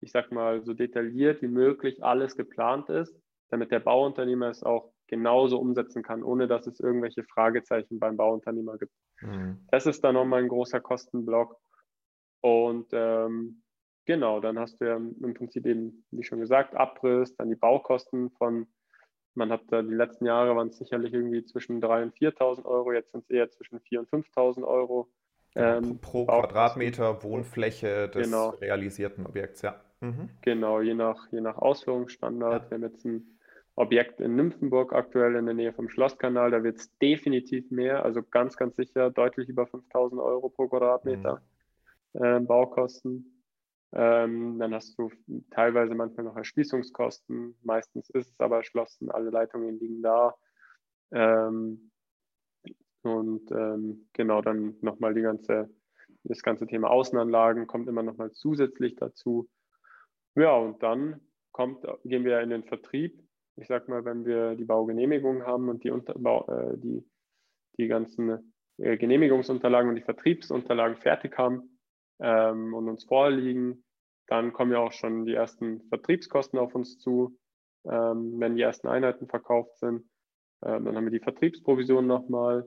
ich sag mal, so detailliert wie möglich alles geplant ist, damit der Bauunternehmer es auch genauso umsetzen kann, ohne dass es irgendwelche Fragezeichen beim Bauunternehmer gibt. Mhm. Das ist dann nochmal ein großer Kostenblock. Und ähm, genau, dann hast du ja im Prinzip eben, wie schon gesagt, Abriss, dann die Baukosten von, man hat da die letzten Jahre waren es sicherlich irgendwie zwischen 3.000 und 4.000 Euro, jetzt sind es eher zwischen 4.000 und 5.000 Euro. Genau, ähm, pro Quadratmeter Wohnfläche des genau. realisierten Objekts, ja. Mhm. Genau, je nach, je nach Ausführungsstandard. Ja. Wir haben jetzt ein Objekt in Nymphenburg aktuell in der Nähe vom Schlosskanal. Da wird es definitiv mehr, also ganz, ganz sicher deutlich über 5000 Euro pro Quadratmeter mhm. Äh, Baukosten. Ähm, dann hast du teilweise manchmal noch Erschließungskosten. Meistens ist es aber erschlossen, alle Leitungen liegen da. Ähm, und ähm, genau dann nochmal die ganze, das ganze Thema Außenanlagen kommt immer nochmal zusätzlich dazu. Ja, und dann kommt, gehen wir in den Vertrieb ich sag mal, wenn wir die Baugenehmigung haben und die, Unterbau, äh, die, die ganzen äh, Genehmigungsunterlagen und die Vertriebsunterlagen fertig haben ähm, und uns vorliegen, dann kommen ja auch schon die ersten Vertriebskosten auf uns zu, ähm, wenn die ersten Einheiten verkauft sind. Ähm, dann haben wir die Vertriebsprovision nochmal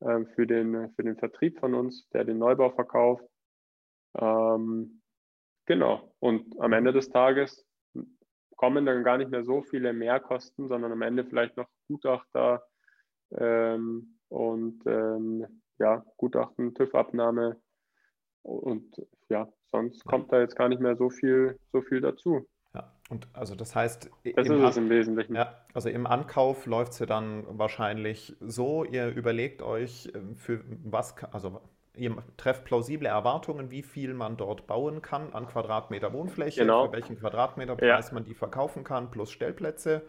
ähm, für, den, für den Vertrieb von uns, der den Neubau verkauft. Ähm, genau. Und am Ende des Tages kommen dann gar nicht mehr so viele Mehrkosten, sondern am Ende vielleicht noch Gutachter ähm, und ähm, ja, Gutachten, TÜV-Abnahme und ja, sonst kommt da jetzt gar nicht mehr so viel, so viel dazu. Ja, und also das heißt, das ist es im Wesentlichen. Ja, also im Ankauf läuft es ja dann wahrscheinlich so, ihr überlegt euch, ähm, für was, also ihr trefft plausible Erwartungen, wie viel man dort bauen kann an Quadratmeter Wohnfläche, genau. für welchen Quadratmeterpreis ja. man die verkaufen kann, plus Stellplätze.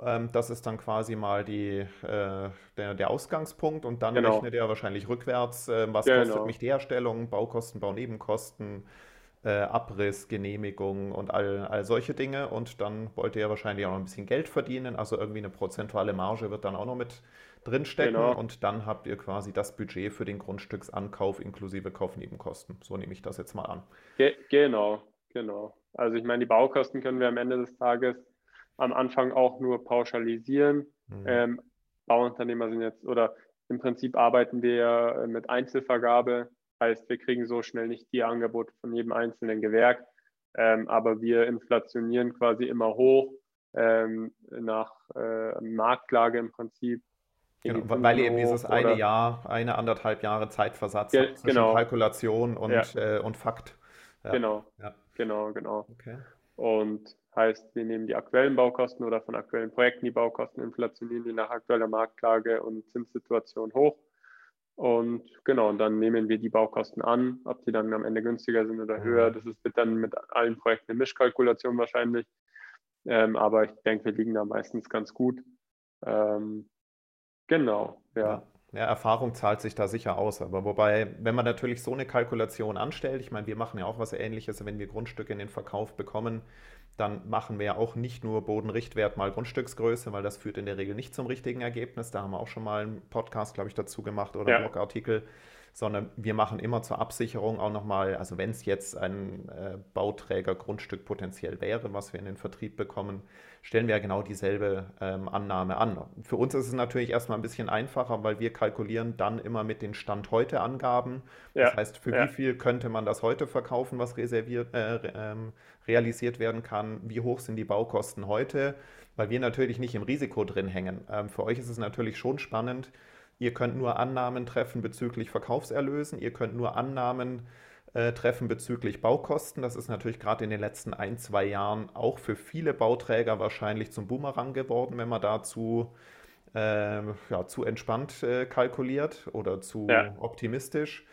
Ähm, das ist dann quasi mal die, äh, der, der, Ausgangspunkt und dann genau. rechnet ihr wahrscheinlich rückwärts, äh, was genau. kostet mich die Herstellung, Baukosten, Baunebenkosten, äh, Abriss, Genehmigung und all, all solche Dinge. Und dann wollt ihr ja wahrscheinlich auch noch ein bisschen Geld verdienen, also irgendwie eine prozentuale Marge wird dann auch noch mit drinstecken genau. und dann habt ihr quasi das Budget für den Grundstücksankauf inklusive Kaufnebenkosten. So nehme ich das jetzt mal an. Ge genau, genau. Also ich meine, die Baukosten können wir am Ende des Tages am Anfang auch nur pauschalisieren. Mhm. Ähm, Bauunternehmer sind jetzt oder im Prinzip arbeiten wir ja mit Einzelvergabe. Heißt, wir kriegen so schnell nicht die Angebote von jedem einzelnen Gewerk, ähm, aber wir inflationieren quasi immer hoch ähm, nach äh, Marktlage im Prinzip Genau, weil ihr eben dieses eine Jahr, eine anderthalb Jahre Zeitversatz habt zwischen genau. Kalkulation und, ja. äh, und Fakt. Ja. Genau, ja. genau, genau. Okay. Und heißt, wir nehmen die aktuellen Baukosten oder von aktuellen Projekten die Baukosten, inflationieren die nach aktueller Marktlage und Zinssituation hoch. Und genau, und dann nehmen wir die Baukosten an, ob die dann am Ende günstiger sind oder höher. Das ist dann mit allen Projekten eine Mischkalkulation wahrscheinlich. Ähm, aber ich denke, wir liegen da meistens ganz gut. Ähm, Genau, ja. Ja. Erfahrung zahlt sich da sicher aus. Aber wobei, wenn man natürlich so eine Kalkulation anstellt, ich meine, wir machen ja auch was Ähnliches, wenn wir Grundstücke in den Verkauf bekommen, dann machen wir ja auch nicht nur Bodenrichtwert mal Grundstücksgröße, weil das führt in der Regel nicht zum richtigen Ergebnis. Da haben wir auch schon mal einen Podcast, glaube ich, dazu gemacht oder ja. Blogartikel sondern wir machen immer zur Absicherung auch nochmal, also wenn es jetzt ein äh, Bauträger-Grundstück potenziell wäre, was wir in den Vertrieb bekommen, stellen wir ja genau dieselbe ähm, Annahme an. Für uns ist es natürlich erstmal ein bisschen einfacher, weil wir kalkulieren dann immer mit den Stand heute Angaben. Ja. Das heißt, für ja. wie viel könnte man das heute verkaufen, was reserviert, äh, ähm, realisiert werden kann? Wie hoch sind die Baukosten heute? Weil wir natürlich nicht im Risiko drin hängen. Ähm, für euch ist es natürlich schon spannend, Ihr könnt nur Annahmen treffen bezüglich Verkaufserlösen. Ihr könnt nur Annahmen äh, treffen bezüglich Baukosten. Das ist natürlich gerade in den letzten ein, zwei Jahren auch für viele Bauträger wahrscheinlich zum Boomerang geworden, wenn man dazu äh, ja, zu entspannt äh, kalkuliert oder zu ja. optimistisch.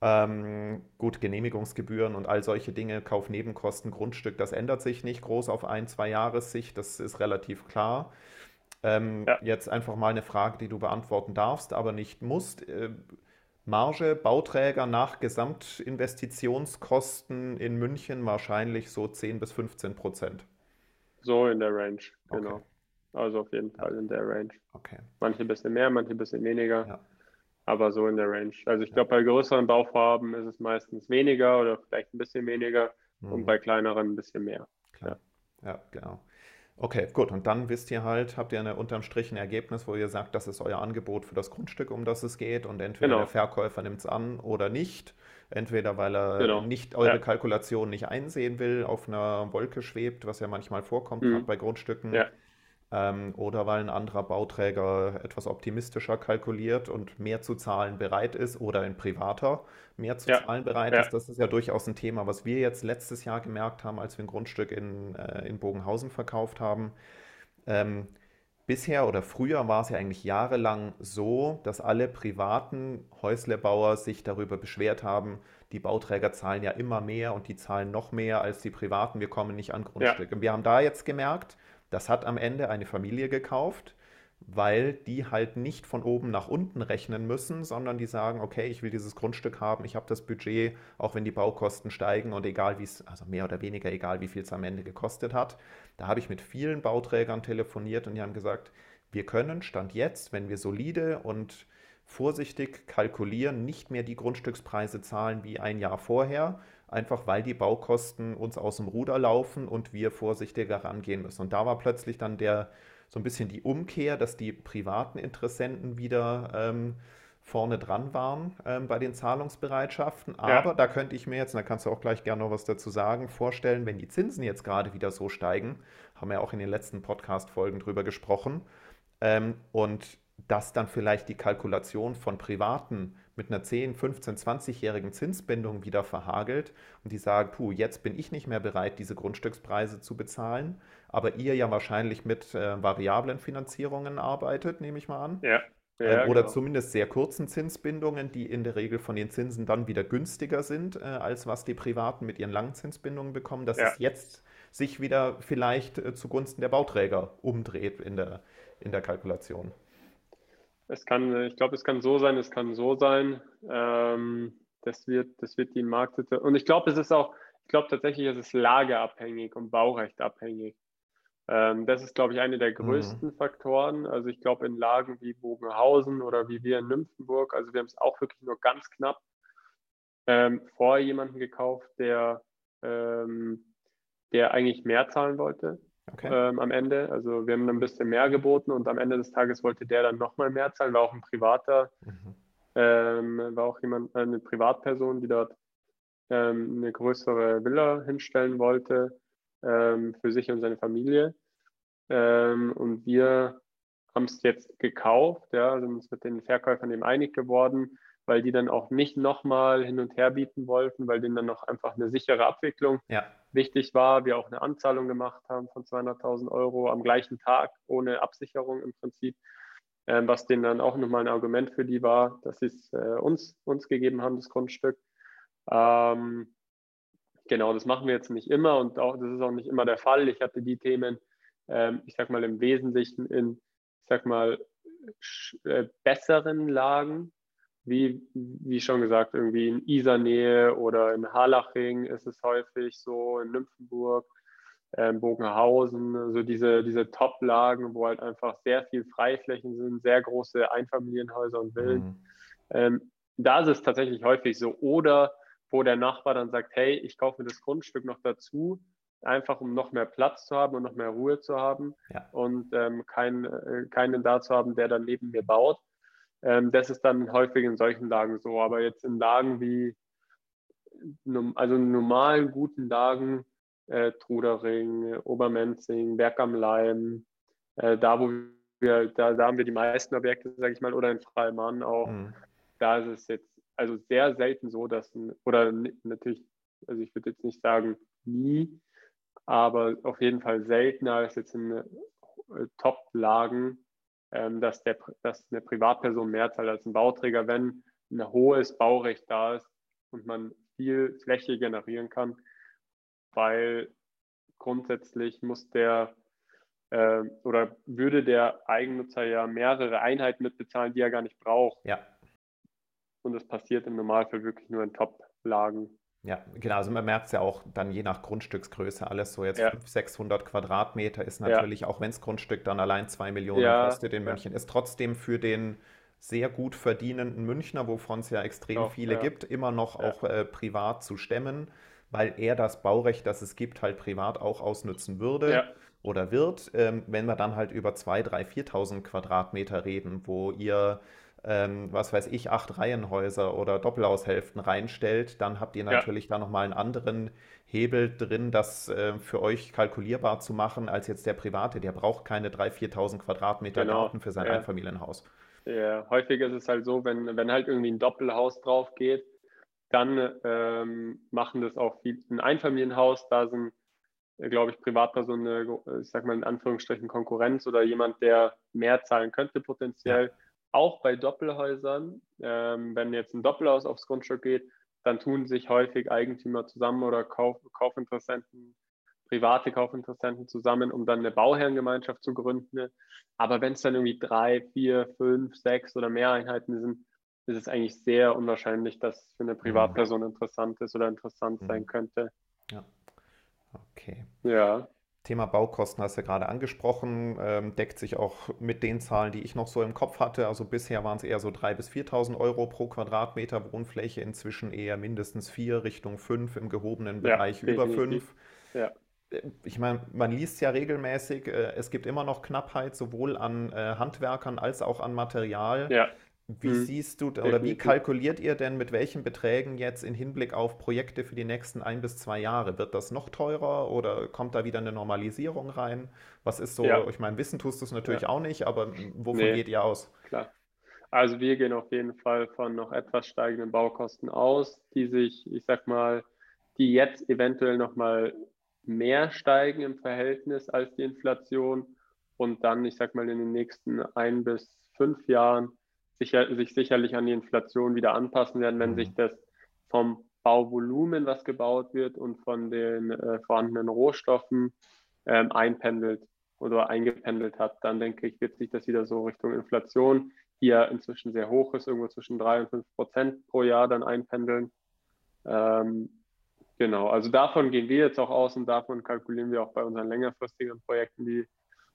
Ähm, gut, Genehmigungsgebühren und all solche Dinge, Kaufnebenkosten, Grundstück, das ändert sich nicht groß auf ein, zwei Jahressicht, das ist relativ klar. Ähm, ja. Jetzt einfach mal eine Frage, die du beantworten darfst, aber nicht musst. Äh, Marge, Bauträger nach Gesamtinvestitionskosten in München wahrscheinlich so 10 bis 15 Prozent. So in der Range, genau. Okay. Also auf jeden Fall ja. in der Range. Okay. Manche ein bisschen mehr, manche ein bisschen weniger. Ja. Aber so in der Range. Also ich glaube, bei größeren Bauvorhaben ist es meistens weniger oder vielleicht ein bisschen weniger mhm. und bei kleineren ein bisschen mehr. Klar. Ja, ja genau. Okay, gut. Und dann wisst ihr halt, habt ihr eine unterm Strich ein Ergebnis, wo ihr sagt, das ist euer Angebot für das Grundstück, um das es geht. Und entweder genau. der Verkäufer nimmt es an oder nicht. Entweder weil er genau. nicht eure ja. Kalkulation nicht einsehen will, auf einer Wolke schwebt, was ja manchmal vorkommt, mhm. bei Grundstücken. Ja ähm, oder weil ein anderer Bauträger etwas optimistischer kalkuliert und mehr zu zahlen bereit ist oder ein privater mehr zu ja. zahlen bereit ja. ist. Das ist ja durchaus ein Thema, was wir jetzt letztes Jahr gemerkt haben, als wir ein Grundstück in, äh, in Bogenhausen verkauft haben. Ähm, bisher oder früher war es ja eigentlich jahrelang so, dass alle privaten Häuslebauer sich darüber beschwert haben, die Bauträger zahlen ja immer mehr und die zahlen noch mehr als die privaten, wir kommen nicht an Grundstücke. Ja. Wir haben da jetzt gemerkt, das hat am Ende eine Familie gekauft, weil die halt nicht von oben nach unten rechnen müssen, sondern die sagen, okay, ich will dieses Grundstück haben, ich habe das Budget, auch wenn die Baukosten steigen und egal wie es, also mehr oder weniger egal, wie viel es am Ende gekostet hat. Da habe ich mit vielen Bauträgern telefoniert und die haben gesagt, wir können Stand jetzt, wenn wir solide und vorsichtig kalkulieren, nicht mehr die Grundstückspreise zahlen wie ein Jahr vorher, einfach weil die Baukosten uns aus dem Ruder laufen und wir vorsichtiger rangehen müssen. Und da war plötzlich dann der so ein bisschen die Umkehr, dass die privaten Interessenten wieder ähm, vorne dran waren ähm, bei den Zahlungsbereitschaften. Aber ja. da könnte ich mir jetzt, und da kannst du auch gleich gerne noch was dazu sagen, vorstellen, wenn die Zinsen jetzt gerade wieder so steigen, haben wir auch in den letzten Podcast-Folgen drüber gesprochen, ähm, und dass dann vielleicht die Kalkulation von Privaten mit einer 10, 15, 20-jährigen Zinsbindung wieder verhagelt und die sagen, puh, jetzt bin ich nicht mehr bereit, diese Grundstückspreise zu bezahlen, aber ihr ja wahrscheinlich mit äh, variablen Finanzierungen arbeitet, nehme ich mal an. Ja. ja ähm, oder genau. zumindest sehr kurzen Zinsbindungen, die in der Regel von den Zinsen dann wieder günstiger sind, äh, als was die Privaten mit ihren langen Zinsbindungen bekommen, dass ja. es jetzt sich wieder vielleicht äh, zugunsten der Bauträger umdreht in der, in der Kalkulation. Es kann, ich glaube, es kann so sein, es kann so sein. Ähm, das, wird, das wird die Marktsituation. Und ich glaube, es ist auch, ich glaube tatsächlich, es ist lageabhängig und baurechtabhängig. Ähm, das ist, glaube ich, einer der mhm. größten mhm. Faktoren. Also ich glaube, in Lagen wie Bogenhausen oder wie wir in Nymphenburg, also wir haben es auch wirklich nur ganz knapp ähm, vor jemanden gekauft, der, ähm, der eigentlich mehr zahlen wollte okay. ähm, am Ende. Also wir haben ein bisschen mehr geboten und am Ende des Tages wollte der dann nochmal mehr zahlen, war auch ein privater, mhm. ähm, war auch jemand, eine Privatperson, die dort ähm, eine größere Villa hinstellen wollte ähm, für sich und seine Familie. Ähm, und wir haben es jetzt gekauft, ja, sind uns mit den Verkäufern eben einig geworden, weil die dann auch nicht nochmal hin und her bieten wollten, weil denen dann noch einfach eine sichere Abwicklung ja wichtig war, wir auch eine Anzahlung gemacht haben von 200.000 Euro am gleichen Tag, ohne Absicherung im Prinzip, äh, was denen dann auch nochmal ein Argument für die war, dass sie es äh, uns, uns gegeben haben, das Grundstück. Ähm, genau, das machen wir jetzt nicht immer und auch das ist auch nicht immer der Fall. Ich hatte die Themen, ähm, ich sag mal, im Wesentlichen in, ich sag mal, äh, besseren Lagen, wie, wie schon gesagt, irgendwie in Isernähe oder in Harlaching ist es häufig so, in Nymphenburg. ähm, Bogenhausen, so diese, diese Top-Lagen, wo halt einfach sehr viel Freiflächen sind, sehr große Einfamilienhäuser und Villen. Mhm. Ähm, da ist es tatsächlich häufig so. Oder wo der Nachbar dann sagt, hey, ich kaufe mir das Grundstück noch dazu, einfach um noch mehr Platz zu haben und noch mehr Ruhe zu haben ja. und ähm, kein, äh, keinen da zu haben, der dann neben mir baut. Ähm, das ist dann häufig in solchen Lagen so. Aber jetzt in Lagen wie, also in normalen, guten Lagen, äh, Trudering, Obermenzing, Berg am Leim, äh, da wo wir, da, da haben wir die meisten Objekte, sage ich mal, oder in Freimann auch. Mhm. Da ist es jetzt also sehr selten so, dass oder natürlich, also ich würde jetzt nicht sagen nie, aber auf jeden Fall seltener als jetzt in äh, Top-Lagen, dass, der, dass eine Privatperson mehr zahlt als ein Bauträger, wenn ein hohes Baurecht da ist und man viel Fläche generieren kann, weil grundsätzlich muss der äh, oder würde der Eigennutzer ja mehrere Einheiten mitbezahlen, die er gar nicht braucht. Ja. Und das passiert im Normalfall wirklich nur in Top-Lagen. Ja, genau. Also man merkt es ja auch dann je nach Grundstücksgröße alles so. Jetzt ja. 500, 600 Quadratmeter ist natürlich, ja. auch wenn das Grundstück dann allein 2 Millionen ja. kostet in München, ist trotzdem für den sehr gut verdienenden Münchner, wovon es ja extrem auch, viele gibt, immer noch auch äh, privat zu stemmen, weil er das Baurecht, das es gibt, halt privat auch ausnutzen würde oder wird. Ähm, wenn wir dann halt über 2.000, 3.000, 4.000 Quadratmeter reden, wo ihr ähm, was weiß ich, acht Reihenhäuser oder Doppelhaushälften reinstellt, dann habt ihr natürlich ja. da nochmal einen anderen Hebel drin, das äh, für euch kalkulierbar zu machen, als jetzt der Private. Der braucht keine 3.000, 4.000 Quadratmeter genau. Garten für sein ja. Einfamilienhaus. Ja, häufig ist es halt so, wenn, wenn halt irgendwie ein Doppelhaus drauf geht, dann ähm, machen das auch viel, ein Einfamilienhaus, da sind, glaube ich, Privatpersonen, ich sag mal in Anführungsstrichen Konkurrenz oder jemand, der mehr zahlen könnte potenziell. Ja auch bei Doppelhäusern, ähm, wenn jetzt ein Doppelhaus aufs Grundstück geht, dann tun sich häufig Eigentümer zusammen oder Kauf, Kaufinteressenten, private Kaufinteressenten zusammen, um dann eine Bauherrengemeinschaft zu gründen. Aber wenn es dann irgendwie drei, vier, fünf, sechs oder mehr Einheiten sind, ist es eigentlich sehr unwahrscheinlich, dass es für eine Privatperson interessant ist oder interessant sein mhm. könnte. Ja. Okay. Ja. Thema Baukosten hast du ja gerade angesprochen, ähm, deckt sich auch mit den Zahlen, die ich noch so im Kopf hatte. Also bisher waren es eher so 3.000 bis 4.000 Euro pro Quadratmeter Wohnfläche, inzwischen eher mindestens 4 Richtung 5, im gehobenen Bereich ja, über 5. Ja. Äh, ich meine, man liest ja regelmäßig, äh, es gibt immer noch Knappheit sowohl an äh, Handwerkern als auch an Material. Ja. Wie mhm. siehst du oder wie kalkuliert ihr denn mit welchen Beträgen jetzt in Hinblick auf Projekte für die nächsten ein bis zwei Jahre? Wird das noch teurer oder kommt da wieder eine Normalisierung rein? Was ist so, ja. ich meine, wissen tust du es natürlich ja. auch nicht, aber wovon nee, geht ihr aus? Klar. Also wir gehen auf jeden Fall von noch etwas steigenden Baukosten aus, die sich, ich sag mal, die jetzt eventuell nochmal mehr steigen im Verhältnis als die Inflation und dann, ich sag mal, in den nächsten ein bis fünf Jahren sicher, sich sicherlich an die Inflation wieder anpassen werden, wenn mhm. sich das vom Bauvolumen, was gebaut wird und von den äh, vorhandenen Rohstoffen ähm, einpendelt oder eingependelt hat, dann denke ich, wird sich das wieder so Richtung Inflation, die ja inzwischen sehr hoch ist, irgendwo zwischen 3 und 5 Prozent pro Jahr dann einpendeln. Ähm, genau, also davon gehen wir jetzt auch aus und davon kalkulieren wir auch bei unseren längerfristigen Projekten, die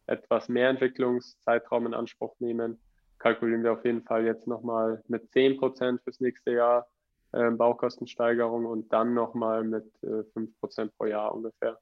etwas mehr Entwicklungszeitraum in Anspruch nehmen, kalkulieren wir auf jeden Fall jetzt nochmal mit 10 Prozent fürs nächste Jahr äh, Baukostensteigerung und dann nochmal mit äh, 5 Prozent pro Jahr ungefähr.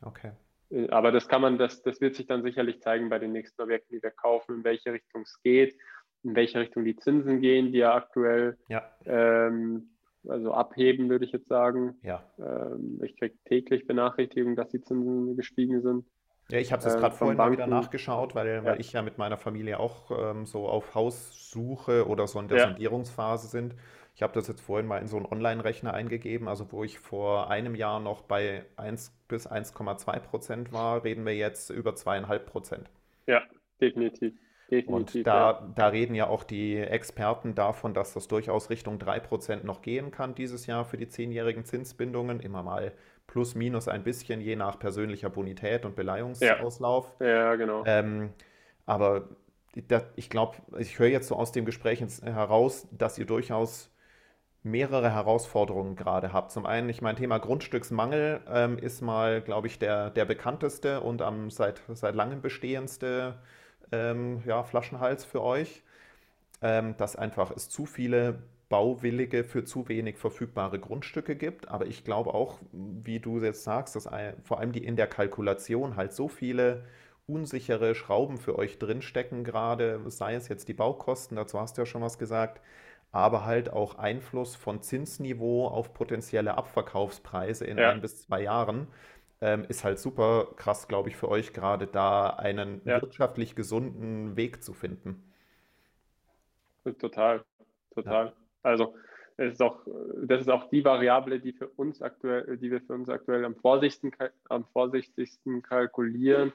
Okay. Äh, aber das kann man, das, das wird sich dann sicherlich zeigen bei den nächsten Objekten, die wir kaufen, in welche Richtung es geht, in welche Richtung die Zinsen gehen, die ja aktuell ja. Ähm, also abheben, würde ich jetzt sagen. Ja. Ähm, ich kriege täglich Benachrichtigungen, dass die Zinsen gestiegen sind. Ja, ich habe es jetzt gerade äh, vorhin mal wieder nachgeschaut, weil, ja. weil ich ja mit meiner Familie auch ähm, so auf Haussuche oder so in der ja. Sondierungsphase sind. Ich habe das jetzt vorhin mal in so einen Online-Rechner eingegeben, also wo ich vor einem Jahr noch bei 1 bis 1,2 Prozent war, reden wir jetzt über zweieinhalb Prozent. Ja, definitiv. Definitiv, und da, ja. da reden ja auch die Experten davon, dass das durchaus Richtung 3% noch gehen kann dieses Jahr für die zehnjährigen Zinsbindungen. Immer mal plus minus ein bisschen, je nach persönlicher Bonität und Beleihungsauslauf. Ja, ja genau. Ähm, aber ich glaube, ich höre jetzt so aus dem Gespräch heraus, dass ihr durchaus mehrere Herausforderungen gerade habt. Zum einen, ich meine, Thema Grundstücksmangel ähm, ist mal, glaube ich, der, der bekannteste und am seit, seit langem bestehendste ähm, ja, Flaschenhals für euch. Ähm, dass einfach es zu viele Bauwillige für zu wenig verfügbare Grundstücke gibt. Aber ich glaube auch, wie du jetzt sagst, dass vor allem die in der Kalkulation halt so viele unsichere Schrauben für euch drinstecken, gerade sei es jetzt die Baukosten, dazu hast du ja schon was gesagt, aber halt auch Einfluss von Zinsniveau auf potenzielle Abverkaufspreise in ja. ein bis zwei Jahren. Ähm, ist halt super krass, glaube ich, für euch gerade da einen ja. wirtschaftlich gesunden Weg zu finden. Total, total. Ja. Also ist auch, das ist auch die Variable, die für uns aktuell, die wir für uns aktuell am vorsichtigsten, am vorsichtigsten kalkulieren,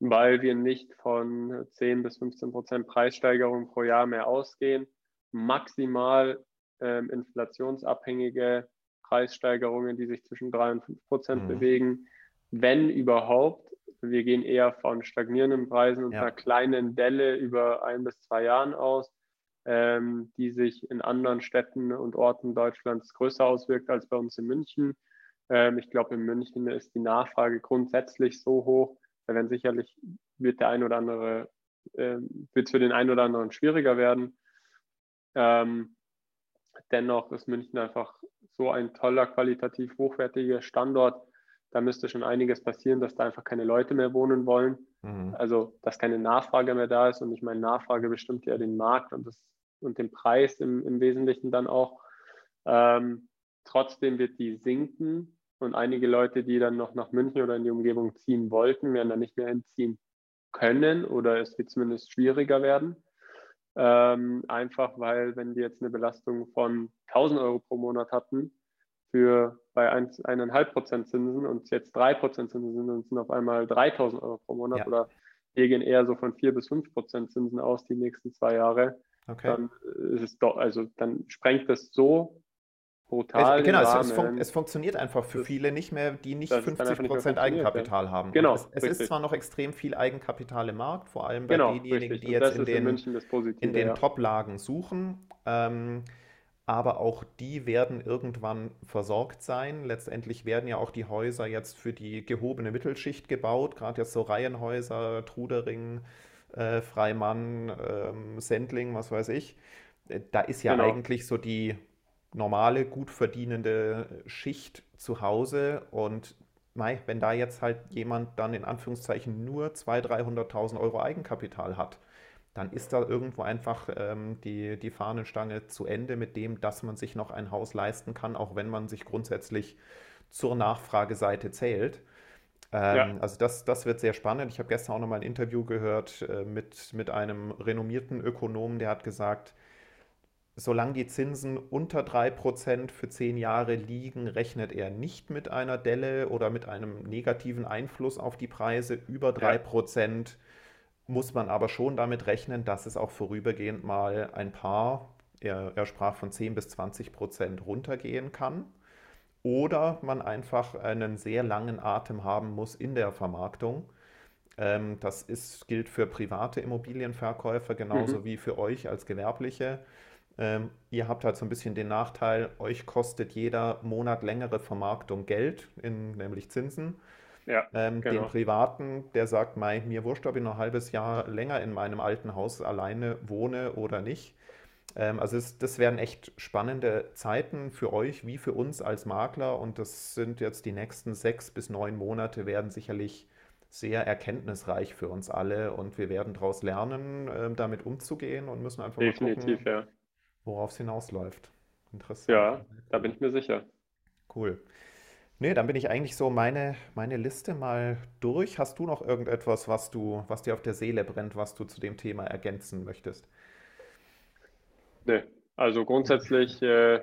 weil wir nicht von 10 bis 15 Prozent Preissteigerung pro Jahr mehr ausgehen. Maximal ähm, inflationsabhängige Preissteigerungen, die sich zwischen 3 und 5 Prozent mhm. bewegen. Wenn überhaupt, wir gehen eher von stagnierenden Preisen und ja. einer kleinen Delle über ein bis zwei Jahren aus ähm, die sich in anderen Städten und Orten Deutschlands größer auswirkt als bei uns in München. Ähm, ich glaube, in München ist die Nachfrage grundsätzlich so hoch, wenn sicherlich wird der ein oder andere, ähm, wird es für den einen oder anderen schwieriger werden. Ähm, dennoch ist München einfach so ein toller, qualitativ hochwertiger Standort. Da müsste schon einiges passieren, dass da einfach keine Leute mehr wohnen wollen. Mhm. Also, dass keine Nachfrage mehr da ist. Und ich meine, Nachfrage bestimmt ja den Markt und das und den Preis im, im Wesentlichen dann auch. Ähm, trotzdem wird die sinken und einige Leute, die dann noch nach München oder in die Umgebung ziehen wollten, werden dann nicht mehr hinziehen können oder es wird zumindest schwieriger werden. Ähm, einfach weil, wenn die jetzt eine Belastung von 1000 Euro pro Monat hatten, für bei 1,5 Prozent Zinsen und jetzt 3 Prozent Zinsen sind und sind auf einmal 3000 Euro pro Monat ja. oder wir gehen eher so von 4 bis 5 Prozent Zinsen aus die nächsten zwei Jahre, Okay. Dann ist es doch, also dann sprengt es so brutal. Es, genau, es, es, fun es, funktioniert einfach für das, viele nicht mehr, die nicht 50 Prozent Eigenkapital ja. haben. Genau. es, ist zwar noch extrem viel Eigenkapital im Markt, vor allem bei genau, denjenigen, die jetzt in den, in, in den ja. Top-Lagen suchen. Ähm, aber auch die werden irgendwann versorgt sein. Letztendlich werden ja auch die Häuser jetzt für die gehobene Mittelschicht gebaut, gerade jetzt so Reihenhäuser, Trudering, äh, Freimann, ähm, Sendling, was weiß ich. Äh, da ist ja genau. eigentlich so die normale, gut verdienende Schicht zu Hause und mei, wenn da jetzt halt jemand dann in Anführungszeichen nur 200.000, 300.000 Euro Eigenkapital hat, dann ist da irgendwo einfach ähm, die, die Fahnenstange zu Ende mit dem, dass man sich noch ein Haus leisten kann, auch wenn man sich grundsätzlich zur Nachfrageseite zählt. Ähm, ja. Also das, das wird sehr spannend. Ich habe gestern auch noch mal ein Interview gehört äh, mit, mit einem renommierten Ökonomen, der hat gesagt, solange die Zinsen unter 3% für 10 Jahre liegen, rechnet er nicht mit einer Delle oder mit einem negativen Einfluss auf die Preise. Über 3% ja. muss man aber schon damit rechnen, dass es auch vorübergehend mal ein paar, er, er sprach von 10 bis 20% runtergehen kann oder man einfach einen sehr langen Atem haben muss in der Vermarktung. Ähm, das ist, gilt für private Immobilienverkäufer genauso mhm. wie für euch als Gewerbliche. Ähm, ihr habt halt so ein bisschen den Nachteil, euch kostet jeder Monat längere Vermarktung Geld, in, nämlich Zinsen. Ja, ähm, genau. Den Privaten, der sagt, mir wurscht, ob ich noch ein halbes Jahr länger in meinem alten Haus alleine wohne oder nicht. Ähm, also es, das werden echt spannende Zeiten für euch wie für uns als Makler und das sind jetzt die nächsten sechs bis neun Monate werden sicherlich sehr erkenntnisreich für uns alle und wir werden daraus lernen, äh, damit umzugehen und müssen einfach Definitiv, gucken, ja. worauf es hinausläuft. Interessant. Ja, da bin ich mir sicher. Cool. Nee, dann bin ich eigentlich so meine, meine Liste mal durch. Hast du noch irgendetwas, was du, was dir auf der Seele brennt, was du zu dem Thema ergänzen möchtest? Nee, also grundsätzlich äh,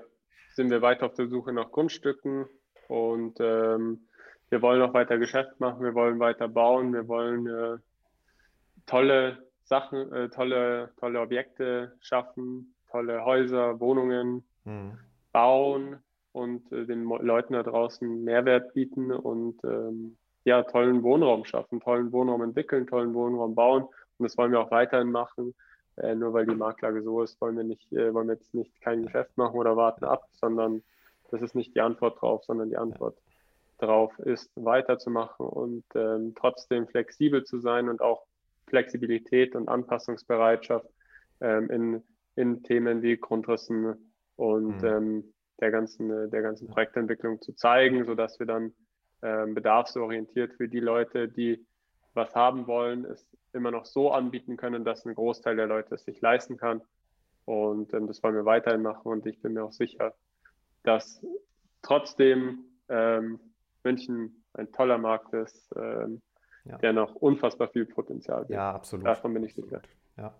sind wir weiter auf der Suche nach Grundstücken und ähm, wir wollen auch weiter Geschäft machen, wir wollen weiter bauen, wir wollen äh, tolle Sachen, äh, tolle, tolle Objekte schaffen, tolle Häuser, Wohnungen mhm. bauen und äh, den Leuten da draußen Mehrwert bieten und ähm, ja, tollen Wohnraum schaffen, tollen Wohnraum entwickeln, tollen Wohnraum bauen. Und das wollen wir auch weiterhin machen äh, nur weil die Marktlage so ist, wollen wir nicht, äh, wollen wir jetzt nicht kein Geschäft machen oder warten ab, sondern das ist nicht die Antwort drauf, sondern die Antwort ja. drauf ist, weiterzumachen und ähm, trotzdem flexibel zu sein und auch Flexibilität und Anpassungsbereitschaft ähm, in, in Themen wie Grundrissen und mhm. ähm, der ganzen, der ganzen Projektentwicklung zu zeigen, sodass wir dann ähm, bedarfsorientiert für die Leute, die was haben wollen, es immer noch so anbieten können, dass ein Großteil der Leute es sich leisten kann. Und ähm, das wollen wir weiterhin machen. Und ich bin mir auch sicher, dass trotzdem ähm, München ein toller Markt ist, ähm, ja. der noch unfassbar viel Potenzial hat. Ja, absolut. Davon bin ich sicher. Ja.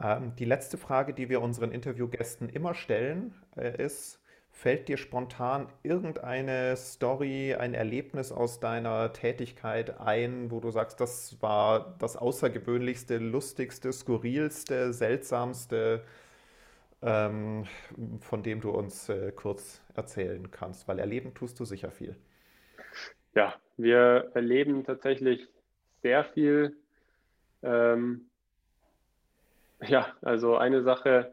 Ähm, die letzte Frage, die wir unseren Interviewgästen immer stellen, äh, ist, Fällt dir spontan irgendeine Story, ein Erlebnis aus deiner Tätigkeit ein, wo du sagst, das war das Außergewöhnlichste, lustigste, skurrilste, seltsamste, ähm, von dem du uns äh, kurz erzählen kannst? Weil erleben tust du sicher viel. Ja, wir erleben tatsächlich sehr viel. Ähm, ja, also eine Sache,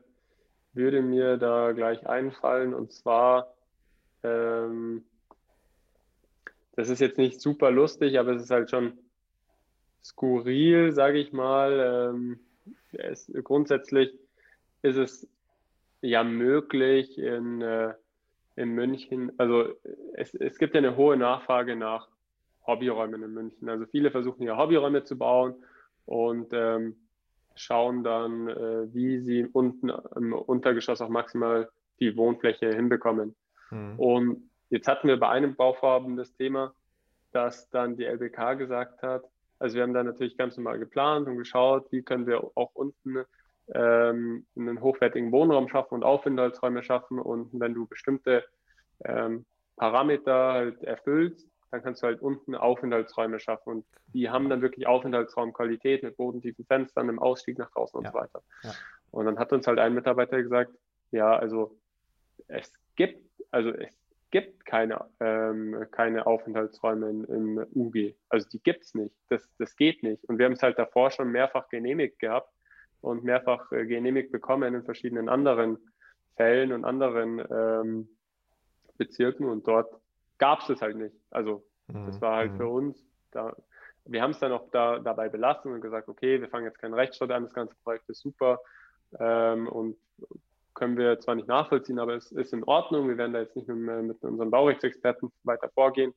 würde mir da gleich einfallen und zwar, ähm, das ist jetzt nicht super lustig, aber es ist halt schon skurril, sage ich mal. Ähm, es, grundsätzlich ist es ja möglich in, äh, in München, also es, es gibt ja eine hohe Nachfrage nach Hobbyräumen in München. Also viele versuchen ja Hobbyräume zu bauen und ähm, schauen dann, äh, wie sie unten im Untergeschoss auch maximal die Wohnfläche hinbekommen. Mhm. Und jetzt hatten wir bei einem Bauvorhaben das Thema, dass dann die LBK gesagt hat, also wir haben dann natürlich ganz normal geplant und geschaut, wie können wir auch unten ähm, einen hochwertigen Wohnraum schaffen und Aufenthaltsräume schaffen. Und wenn du bestimmte ähm, Parameter halt erfüllst, dann kannst du halt unten Aufenthaltsräume schaffen. Und die haben dann wirklich Aufenthaltsraumqualität mit bodentiefen Fenstern, im Ausstieg nach draußen und ja. so weiter. Ja. Und dann hat uns halt ein Mitarbeiter gesagt, ja, also es gibt, also es gibt keine, ähm, keine Aufenthaltsräume in, im UG. Also die gibt es nicht. Das, das geht nicht. Und wir haben es halt davor schon mehrfach genehmigt gehabt und mehrfach äh, genehmigt bekommen in verschiedenen anderen Fällen und anderen ähm, Bezirken. Und dort gab es das halt nicht. Also das mhm. war halt mhm. für uns, da, wir haben es dann auch da, dabei belassen und gesagt, okay, wir fangen jetzt keinen Rechtsstaat an, das ganze Projekt ist super ähm, und können wir zwar nicht nachvollziehen, aber es ist in Ordnung. Wir werden da jetzt nicht mehr mit unseren Baurechtsexperten weiter vorgehen,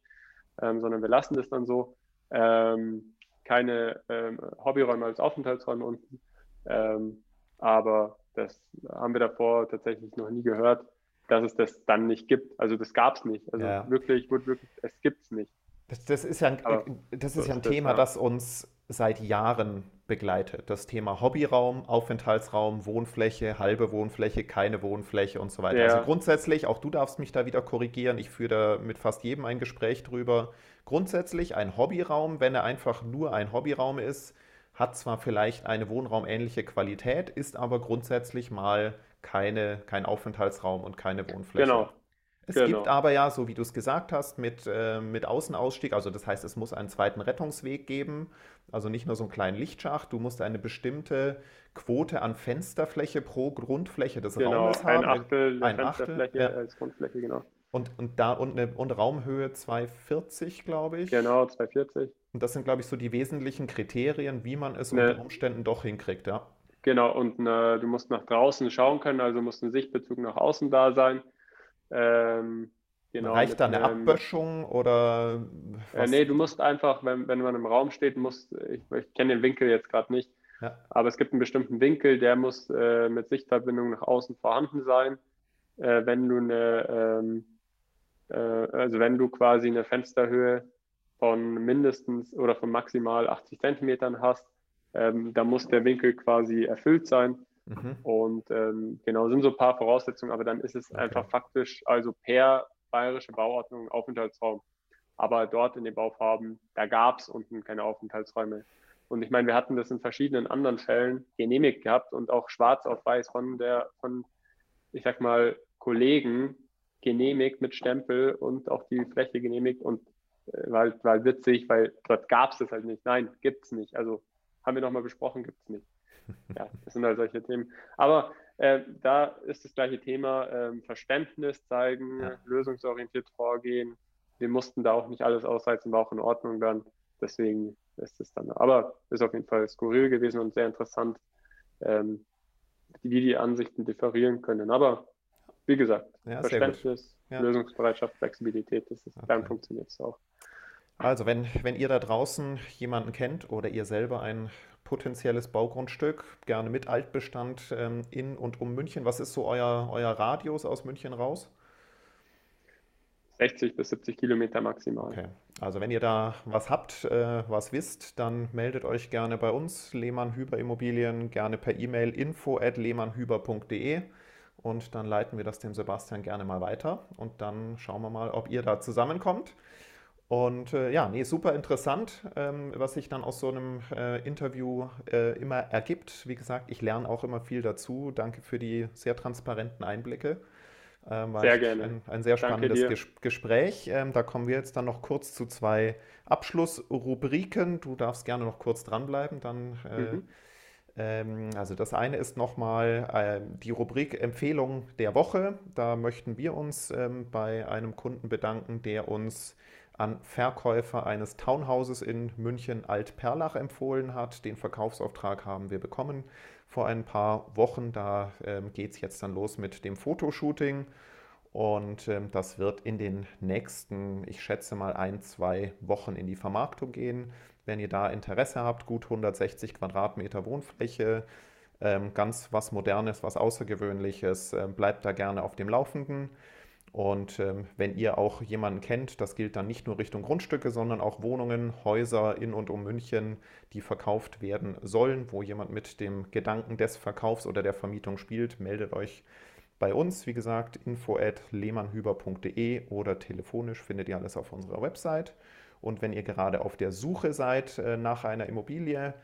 ähm, sondern wir lassen das dann so. Ähm, keine ähm, Hobbyräume als Aufenthaltsräume unten. Ähm, aber das haben wir davor tatsächlich noch nie gehört dass es das dann nicht gibt. Also das gab es nicht. Also ja. wirklich, gut, wirklich, es gibt es nicht. Das, das, ist ja ein, das ist ja ein Thema, das, ja. das uns seit Jahren begleitet. Das Thema Hobbyraum, Aufenthaltsraum, Wohnfläche, halbe Wohnfläche, keine Wohnfläche und so weiter. Ja. Also grundsätzlich, auch du darfst mich da wieder korrigieren, ich führe da mit fast jedem ein Gespräch drüber. Grundsätzlich ein Hobbyraum, wenn er einfach nur ein Hobbyraum ist, hat zwar vielleicht eine wohnraumähnliche Qualität, ist aber grundsätzlich mal keine, kein Aufenthaltsraum und keine Wohnfläche. Genau. Es genau. gibt aber ja, so wie du es gesagt hast, mit, äh, mit Außenausstieg, also das heißt, es muss einen zweiten Rettungsweg geben, also nicht nur so einen kleinen Lichtschacht, du musst eine bestimmte Quote an Fensterfläche pro Grundfläche des genau, Raumes haben. Ein Achtel ein Fensterfläche ja. als Grundfläche, genau. Und, und da und, eine, und Raumhöhe 240, glaube ich. Genau, 240. Und das sind, glaube ich, so die wesentlichen Kriterien, wie man es ne. unter Umständen doch hinkriegt, ja. Genau, und äh, du musst nach draußen schauen können, also muss ein Sichtbezug nach außen da sein. Ähm, genau, Reicht da eine einem, Abböschung oder was? Äh, nee, du musst einfach, wenn, wenn man im Raum steht, musst, ich, ich kenne den Winkel jetzt gerade nicht, ja. aber es gibt einen bestimmten Winkel, der muss äh, mit Sichtverbindung nach außen vorhanden sein. Äh, wenn du eine, ähm, äh, also wenn du quasi eine Fensterhöhe von mindestens oder von maximal 80 Zentimetern hast, ähm, da muss der Winkel quasi erfüllt sein. Mhm. Und ähm, genau, sind so ein paar Voraussetzungen, aber dann ist es okay. einfach faktisch, also per bayerische Bauordnung Aufenthaltsraum. Aber dort in den Baufarben, da gab es unten keine Aufenthaltsräume. Und ich meine, wir hatten das in verschiedenen anderen Fällen genehmigt gehabt und auch schwarz auf weiß von der, von, ich sag mal, Kollegen genehmigt mit Stempel und auch die Fläche genehmigt und äh, war, war witzig, weil dort gab es das halt nicht. Nein, gibt es nicht. Also haben wir nochmal besprochen, gibt es nicht. ja, das sind halt solche Themen. Aber äh, da ist das gleiche Thema, äh, Verständnis zeigen, ja. lösungsorientiert vorgehen. Wir mussten da auch nicht alles ausreizen, war auch in Ordnung dann. Deswegen ist es dann. Aber ist auf jeden Fall skurril gewesen und sehr interessant, ähm, wie die Ansichten differieren können. Aber wie gesagt, ja, Verständnis, ja. Lösungsbereitschaft, Flexibilität, das ist, okay. dann funktioniert es auch. Also, wenn, wenn ihr da draußen jemanden kennt oder ihr selber ein potenzielles Baugrundstück, gerne mit Altbestand ähm, in und um München, was ist so euer, euer Radius aus München raus? 60 bis 70 Kilometer maximal. Okay. Also wenn ihr da was habt, äh, was wisst, dann meldet euch gerne bei uns, Lehmann Hüber Immobilien, gerne per E-Mail info at lehmannhüber.de und dann leiten wir das dem Sebastian gerne mal weiter und dann schauen wir mal, ob ihr da zusammenkommt. Und äh, ja, nee, super interessant, ähm, was sich dann aus so einem äh, Interview äh, immer ergibt. Wie gesagt, ich lerne auch immer viel dazu. Danke für die sehr transparenten Einblicke. Ähm, sehr gerne. Ein, ein sehr spannendes Ges Gespräch. Ähm, da kommen wir jetzt dann noch kurz zu zwei Abschlussrubriken. Du darfst gerne noch kurz dranbleiben, dann. Äh, mhm. Ähm, also das eine ist nochmal äh, die Rubrik Empfehlung der Woche. Da möchten wir uns ähm, bei einem Kunden bedanken, der uns an Verkäufer eines Townhouses in München Alt-Perlach empfohlen hat. Den Verkaufsauftrag haben wir bekommen vor ein paar Wochen. Da ähm, geht es jetzt dann los mit dem Fotoshooting. Und ähm, das wird in den nächsten, ich schätze mal, ein, zwei Wochen in die Vermarktung gehen. Wenn ihr da Interesse habt, gut 160 Quadratmeter Wohnfläche, ähm, ganz was Modernes, was Außergewöhnliches, äh, bleibt da gerne auf dem Laufenden. Und ähm, wenn ihr auch jemanden kennt, das gilt dann nicht nur Richtung Grundstücke, sondern auch Wohnungen, Häuser in und um München, die verkauft werden sollen, wo jemand mit dem Gedanken des Verkaufs oder der Vermietung spielt, meldet euch bei uns. Wie gesagt, info at lehmannhüber.de oder telefonisch findet ihr alles auf unserer Website. Und wenn ihr gerade auf der Suche seid äh, nach einer Immobilie,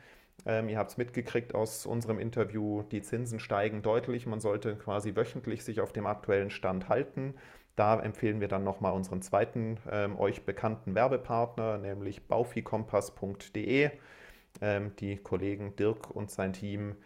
ähm, ihr habt es mitgekriegt aus unserem Interview, die Zinsen steigen deutlich. Man sollte quasi wöchentlich sich auf dem aktuellen Stand halten. Da empfehlen wir dann nochmal unseren zweiten ähm, euch bekannten Werbepartner, nämlich baufikompass.de. Ähm, die Kollegen Dirk und sein Team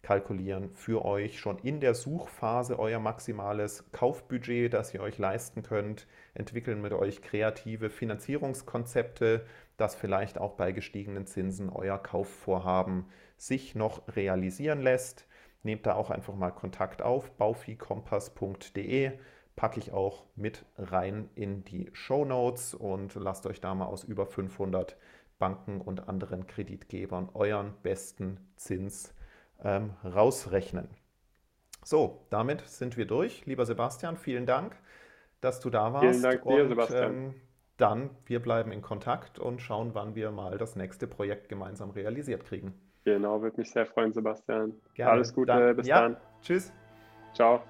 kalkulieren für euch schon in der Suchphase euer maximales Kaufbudget, das ihr euch leisten könnt, entwickeln mit euch kreative Finanzierungskonzepte, dass vielleicht auch bei gestiegenen Zinsen euer Kaufvorhaben sich noch realisieren lässt. Nehmt da auch einfach mal Kontakt auf, baufikompass.de packe ich auch mit rein in die Show Notes und lasst euch da mal aus über 500 Banken und anderen Kreditgebern euren besten Zins ähm, rausrechnen. So, damit sind wir durch. Lieber Sebastian, vielen Dank, dass du da warst. Vielen Dank dir, und, Sebastian. Ähm, dann, wir bleiben in Kontakt und schauen, wann wir mal das nächste Projekt gemeinsam realisiert kriegen. Genau, würde mich sehr freuen, Sebastian. Gerne. Alles Gute, dann, bis ja, dann. Tschüss. Ciao.